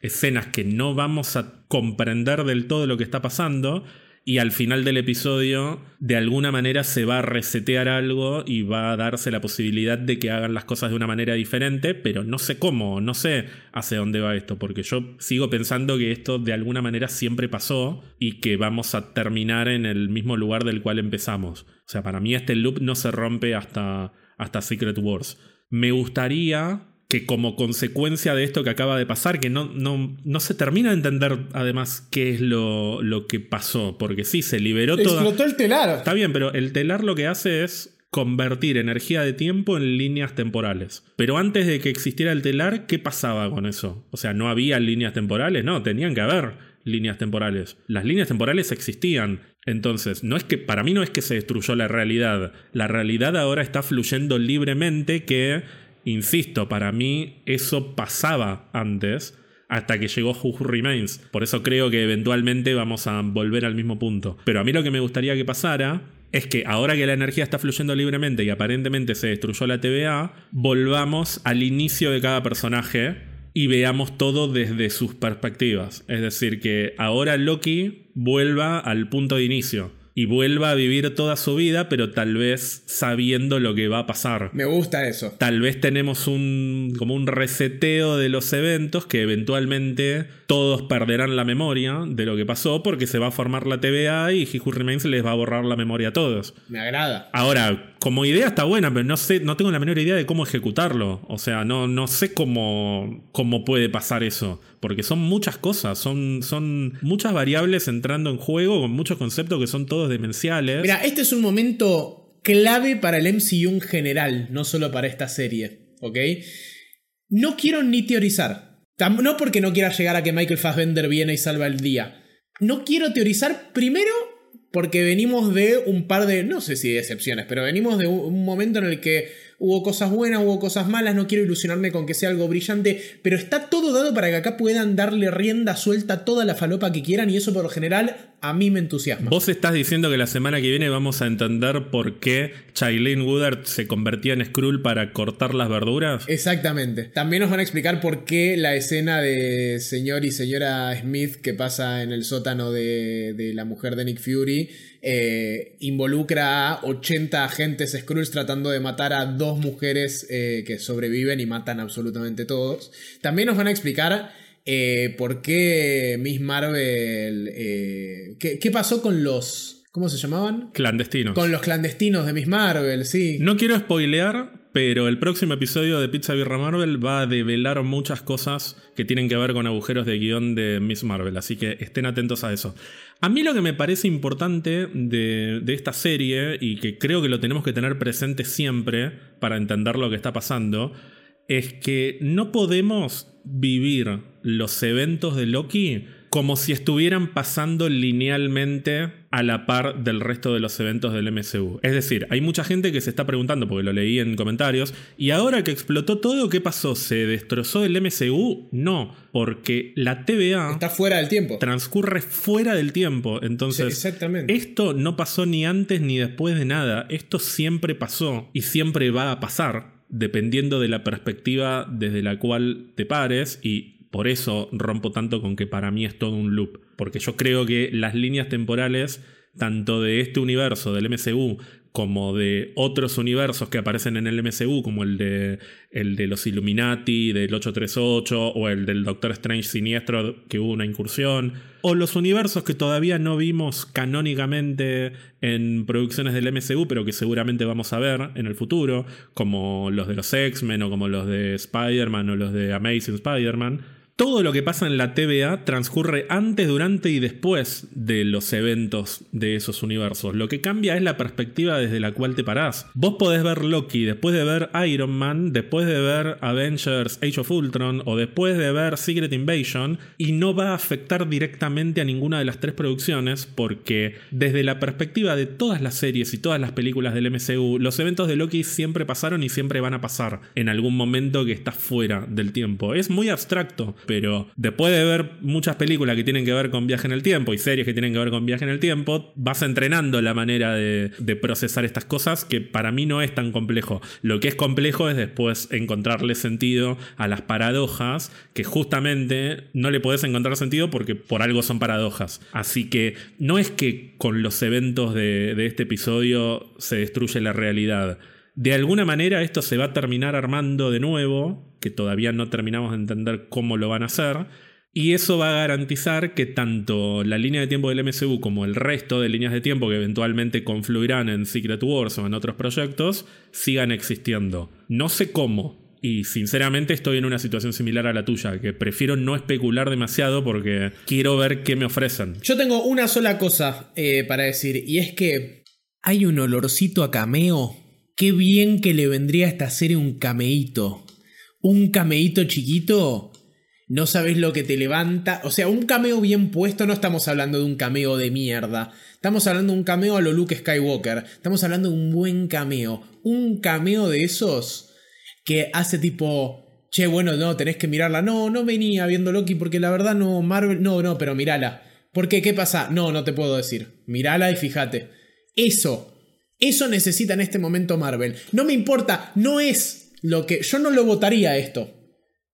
escenas que no vamos a comprender del todo lo que está pasando y al final del episodio de alguna manera se va a resetear algo y va a darse la posibilidad de que hagan las cosas de una manera diferente, pero no sé cómo, no sé hacia dónde va esto, porque yo sigo pensando que esto de alguna manera siempre pasó y que vamos a terminar en el mismo lugar del cual empezamos. O sea, para mí este loop no se rompe hasta, hasta Secret Wars. Me gustaría que como consecuencia de esto que acaba de pasar, que no, no, no se termina de entender además qué es lo, lo que pasó, porque sí, se liberó todo. Explotó el telar. Está bien, pero el telar lo que hace es convertir energía de tiempo en líneas temporales. Pero antes de que existiera el telar, ¿qué pasaba con eso? O sea, ¿no había líneas temporales? No, tenían que haber líneas temporales. Las líneas temporales existían. Entonces, no es que para mí no es que se destruyó la realidad. La realidad ahora está fluyendo libremente que Insisto, para mí eso pasaba antes hasta que llegó Who Remains. Por eso creo que eventualmente vamos a volver al mismo punto. Pero a mí lo que me gustaría que pasara es que ahora que la energía está fluyendo libremente y aparentemente se destruyó la TVA, volvamos al inicio de cada personaje y veamos todo desde sus perspectivas. Es decir, que ahora Loki vuelva al punto de inicio y vuelva a vivir toda su vida, pero tal vez sabiendo lo que va a pasar. Me gusta eso. Tal vez tenemos un como un reseteo de los eventos que eventualmente todos perderán la memoria de lo que pasó porque se va a formar la TVA y He Who Remains les va a borrar la memoria a todos. Me agrada. Ahora, como idea está buena, pero no sé, no tengo la menor idea de cómo ejecutarlo. O sea, no, no sé cómo, cómo puede pasar eso. Porque son muchas cosas, son, son muchas variables entrando en juego con muchos conceptos que son todos demenciales. Mira, este es un momento clave para el MCU en general, no solo para esta serie. ¿Ok? No quiero ni teorizar. No porque no quiera llegar a que Michael Fassbender viene y salva el día. No quiero teorizar primero porque venimos de un par de, no sé si de excepciones, pero venimos de un momento en el que hubo cosas buenas, hubo cosas malas, no quiero ilusionarme con que sea algo brillante, pero está todo dado para que acá puedan darle rienda suelta a toda la falopa que quieran y eso por lo general a mí me entusiasma. Vos estás diciendo que la semana que viene vamos a entender por qué Shailene Woodard se convertía en Skrull para cortar las verduras. Exactamente. También nos van a explicar por qué la escena de señor y señora Smith que pasa en el sótano de, de la mujer de Nick Fury eh, involucra a 80 agentes Skrulls tratando de matar a dos mujeres eh, que sobreviven y matan absolutamente todos. También nos van a explicar eh, por qué Miss Marvel... Qué, qué pasó con los... ¿Cómo se llamaban? Clandestinos. Con los clandestinos de Miss Marvel, sí. No quiero spoilear, pero el próximo episodio de Pizza Birra Marvel va a develar muchas cosas que tienen que ver con agujeros de guion de Miss Marvel, así que estén atentos a eso. A mí lo que me parece importante de, esta serie, y que creo que lo tenemos que tener presente siempre para entender lo que está pasando, es que no podemos vivir los eventos de Loki como si estuvieran pasando linealmente a la par del resto de los eventos del MCU. Es decir, hay mucha gente que se está preguntando, porque lo leí en comentarios, y ahora que explotó todo, ¿qué pasó? ¿Se destrozó el MCU? No, porque la TVA... Está fuera del tiempo. Transcurre fuera del tiempo. Entonces, exactamente. esto no pasó ni antes ni después de nada. Esto siempre pasó y siempre va a pasar dependiendo de la perspectiva desde la cual te pares y por eso rompo tanto con que para mí es todo un loop. Porque yo creo que las líneas temporales, tanto de este universo, del MCU, como de otros universos que aparecen en el MCU, como el de, el de los Illuminati, del 838, o el del Doctor Strange Siniestro, que hubo una incursión, o los universos que todavía no vimos canónicamente en producciones del MCU, pero que seguramente vamos a ver en el futuro, como los de los X-Men, o como los de Spider-Man, o los de Amazing Spider-Man todo lo que pasa en la TVA transcurre antes, durante y después de los eventos de esos universos. Lo que cambia es la perspectiva desde la cual te parás. Vos podés ver Loki después de ver Iron Man, después de ver Avengers Age of Ultron o después de ver Secret Invasion y no va a afectar directamente a ninguna de las tres producciones porque desde la perspectiva de todas las series y todas las películas del MCU, los eventos de Loki siempre pasaron y siempre van a pasar en algún momento que está fuera del tiempo. Es muy abstracto pero después de ver muchas películas que tienen que ver con viaje en el tiempo y series que tienen que ver con viaje en el tiempo, vas entrenando la manera de, procesar estas cosas que para mí no es tan complejo. Lo que es complejo es después encontrarle sentido a las paradojas que justamente no le podés encontrar sentido porque por algo son paradojas. Así que no es que con los eventos de, de este episodio se destruye la realidad. De alguna manera esto se va a terminar armando de nuevo que todavía no terminamos de entender cómo lo van a hacer. Y eso va a garantizar que tanto la línea de tiempo del MCU como el resto de líneas de tiempo que eventualmente confluirán en Secret Wars o en otros proyectos sigan existiendo. No sé cómo, y sinceramente estoy en una situación similar a la tuya, que prefiero no especular demasiado porque quiero ver qué me ofrecen. Yo tengo una sola cosa eh, para decir, y es que hay un olorcito a cameo. Qué bien que le vendría a esta serie un cameíto un cameíto chiquito, no sabes lo que te levanta. O sea, un cameo bien puesto, no estamos hablando de un cameo de mierda. Estamos hablando de un cameo a lo Luke Skywalker. Estamos hablando de un buen cameo. Un cameo de esos que hace tipo. Che, bueno, no, tenés que mirarla. No, no venía viendo Loki porque la verdad no, Marvel. No, no, pero mirala. ¿Por qué? ¿Qué pasa? No, no te puedo decir. Mirala y fíjate. Eso. Eso necesita en este momento Marvel. No me importa, no es lo que yo no lo votaría esto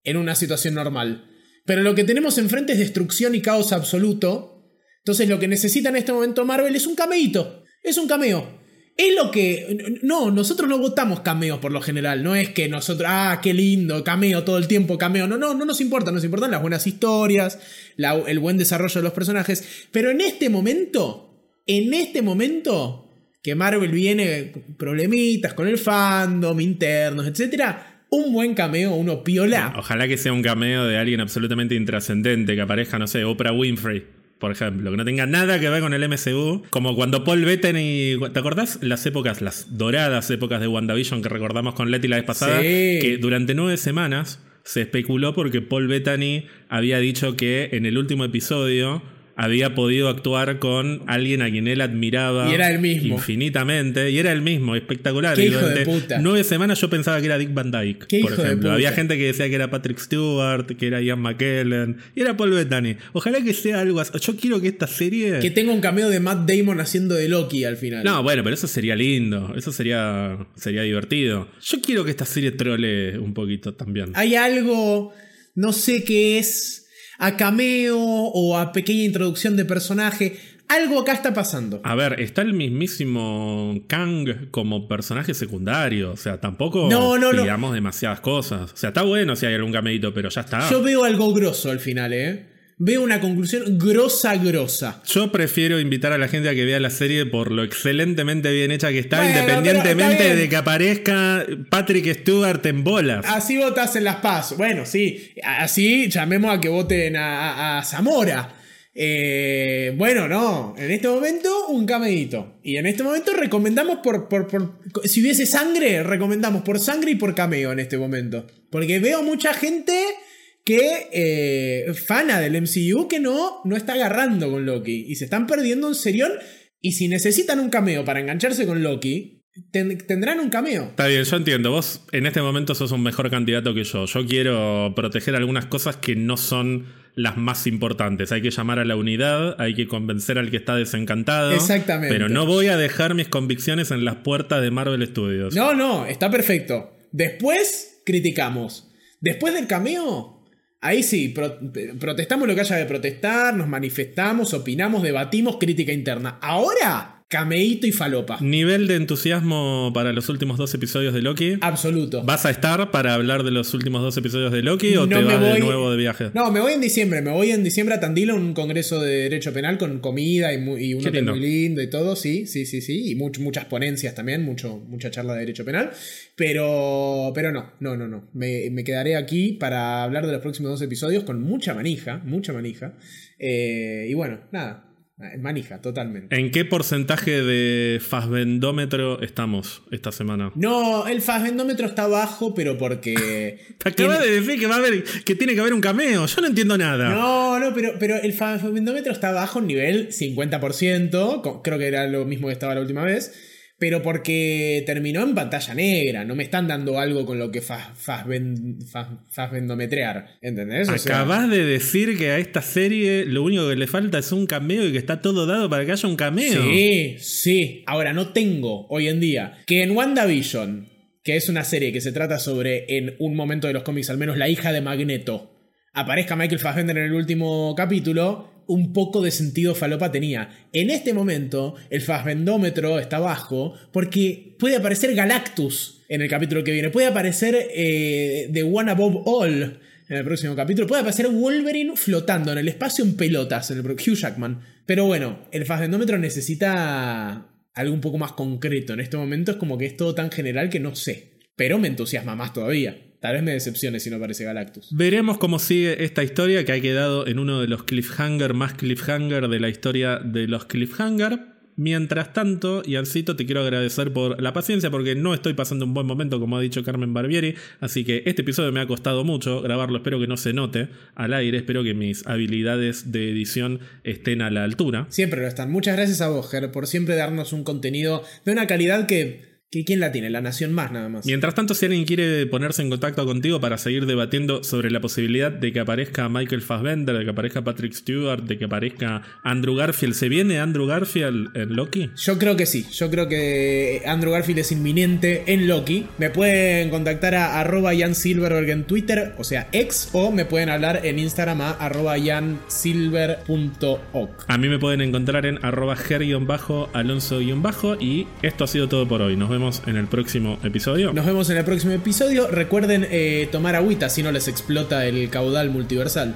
en una situación normal. Pero lo que tenemos enfrente es destrucción y caos absoluto. Entonces lo que necesita en este momento Marvel es un cameíto. Es un cameo. Es lo que. No, nosotros no votamos cameos por lo general. No es que nosotros. Ah, qué lindo, cameo todo el tiempo, cameo. No, no, no nos importa. Nos importan las buenas historias, el buen desarrollo de los personajes. Pero en este momento. En este momento. Que Marvel viene problemitas con el fandom, internos, etc. Un buen cameo, uno piola. Ojalá que sea un cameo de alguien absolutamente intrascendente. Que aparezca, no sé, Oprah Winfrey por ejemplo, que no tenga nada que ver con el MCU, como cuando Paul Bettany, ¿te acordás? Las épocas, las doradas épocas de WandaVision que recordamos con Letty la vez pasada, que durante nueve semanas se especuló porque Paul Bettany había dicho que en el último episodio había podido actuar con alguien a quien él admiraba y era el mismo. infinitamente. Y era el mismo, espectacular. ¿Qué hijo de puta? Nueve semanas yo pensaba que era Dick Van Dyke, por ejemplo. Había gente que decía que era Patrick Stewart, que era Ian McKellen, y era Paul Bettany. Ojalá que sea algo así. Yo quiero que esta serie... Que tenga un cameo de Matt Damon haciendo de Loki al final. No, bueno, pero eso sería lindo. Eso sería, sería divertido. Yo quiero que esta serie trole un poquito también. Hay algo... No sé qué es a cameo o a pequeña introducción de personaje. Algo acá está pasando. A ver, está el mismísimo Kang como personaje secundario. O sea, tampoco digamos demasiadas cosas. O sea, está bueno si hay algún cameito, pero ya está. Yo veo algo grosso al final, ¿eh? Veo una conclusión grosa, grosa. Yo prefiero invitar a la gente a que vea la serie por lo excelentemente bien hecha que está, independientemente de que aparezca Patrick Stewart en bolas. Así votas en las PAS. Bueno, sí, así llamemos a que voten a, Zamora. Eh, bueno, no, en este momento un camedito. Y en este momento recomendamos por, por, por, Si hubiese sangre, recomendamos por sangre y por cameo en este momento. Porque veo mucha gente que eh, fana del MCU que no, no está agarrando con Loki. Y se están perdiendo un serión. Y si necesitan un cameo para engancharse con Loki, tendrán un cameo. Está bien, yo entiendo. Vos en este momento sos un mejor candidato que yo. Yo quiero proteger algunas cosas que no son las más importantes. Hay que llamar a la unidad, hay que convencer al que está desencantado. Exactamente. Pero no voy a dejar mis convicciones en las puertas de Marvel Studios. No, no, está perfecto. Después criticamos. Después del cameo, Ahí sí, protestamos lo que haya de protestar, nos manifestamos, opinamos, debatimos, crítica interna. Ahora Cameíto y falopa. ¿Nivel de entusiasmo para los últimos dos episodios de Loki? Absoluto. ¿Vas a estar para hablar de los últimos dos episodios de Loki o te vas de nuevo de viaje? No, me voy en diciembre. Me voy en diciembre a Tandil a un congreso de Derecho Penal con comida y, un hotel muy lindo y todo. Sí, sí, sí, sí. Y muchas ponencias también, mucho, mucha charla de Derecho Penal. Pero, pero no, no, no, no. Me, me quedaré aquí para hablar de los próximos dos episodios con mucha manija, mucha manija. Eh, y bueno, nada manija, totalmente. ¿En qué porcentaje de fasvendómetro estamos esta semana? No, el fasvendómetro está bajo, pero porque. Te acabas de decir que va a haber, que tiene que haber un cameo. Yo no entiendo nada. No, no, pero, pero el fasvendómetro está bajo en nivel 50%. Creo que era lo mismo que estaba la última vez pero porque terminó en pantalla negra. No me están dando algo con lo que vendometrear. ¿Entendés? Acabas de decir que a esta serie lo único que le falta es un cameo y que está todo dado para que haya un cameo. Sí, sí. Ahora, no tengo hoy en día que en WandaVision, que es una serie que se trata sobre, en un momento de los cómics, al menos la hija de Magneto, aparezca Michael Fassbender en el último capítulo un poco de sentido falopa tenía. En este momento, el Fassbendómetro está bajo porque puede aparecer Galactus en el capítulo que viene. Puede aparecer eh, The One Above All en el próximo capítulo. Puede aparecer Wolverine flotando en el espacio en pelotas en el Hugh Jackman. Pero bueno, el Fassbendómetro necesita algo un poco más concreto. En este momento es como que es todo tan general que no sé. Pero me entusiasma más todavía. Tal vez me decepcione si no aparece Galactus. Veremos cómo sigue esta historia que ha quedado en uno de los cliffhanger más cliffhanger de la historia de los cliffhanger. Mientras tanto, Yancito, te quiero agradecer por la paciencia porque no estoy pasando un buen momento, como ha dicho Carmen Barbieri. Así que este episodio me ha costado mucho grabarlo. Espero que no se note al aire. Espero que mis habilidades de edición estén a la altura. Siempre lo están. Muchas gracias a vos, Ger, por siempre darnos un contenido de una calidad que ¿Quién la tiene? La Nación Más, nada más. Mientras tanto, si alguien quiere ponerse en contacto contigo para seguir debatiendo sobre la posibilidad de que aparezca Michael Fassbender, de que aparezca Patrick Stewart, de que aparezca Andrew Garfield, ¿se viene Andrew Garfield en Loki? Yo creo que sí. Yo creo que Andrew Garfield es inminente en Loki. Me pueden contactar a arroba Jan Silverberg en Twitter, o sea, ex, o me pueden hablar en Instagram a arroba jansilver.oc. A mí me pueden encontrar en arroba ger-alonso- y esto ha sido todo por hoy. Nos vemos en el próximo episodio. Nos vemos en el próximo episodio. Recuerden eh, tomar agüita si no les explota el caudal multiversal.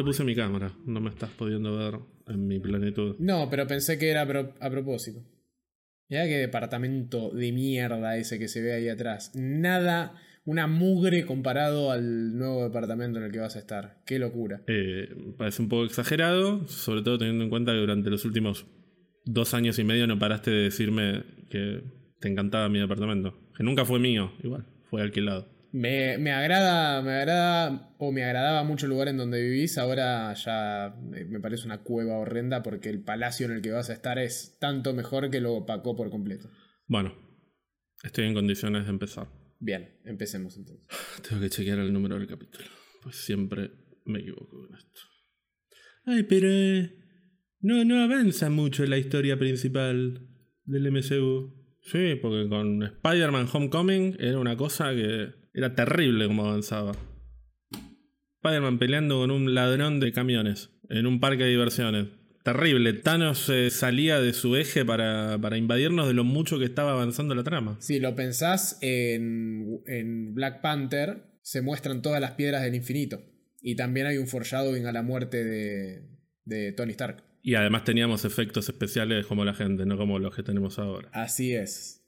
Te puse mi cámara, no me estás pudiendo ver en mi plenitud. No, pero pensé que era a propósito. Mira qué departamento de mierda ese que se ve ahí atrás. Nada, una mugre comparado al nuevo departamento en el que vas a estar. Qué locura. Eh, parece un poco exagerado, sobre todo teniendo en cuenta que durante los últimos dos años y medio no paraste de decirme que te encantaba mi departamento. Que nunca fue mío, igual, fue alquilado. Me, me, agrada, me agrada o me agradaba mucho el lugar en donde vivís. Ahora ya me parece una cueva horrenda porque el palacio en el que vas a estar es tanto mejor que lo opacó por completo. Bueno, estoy en condiciones de empezar. Bien, empecemos entonces. Tengo que chequear el número del capítulo. Pues siempre me equivoco con esto. Ay, pero eh, no, no avanza mucho la historia principal del MCU. Sí, porque con Spider-Man Homecoming era una cosa que era terrible como avanzaba. Spider-Man peleando con un ladrón de camiones en un parque de diversiones. Terrible. Thanos eh, salía de su eje para, para, invadirnos de lo mucho que estaba avanzando la trama. Si lo pensás en, en Black Panther, se muestran todas las piedras del infinito. Y también hay un foreshadowing a la muerte de, de Tony Stark. Y además teníamos efectos especiales como la gente, no como los que tenemos ahora. Así es.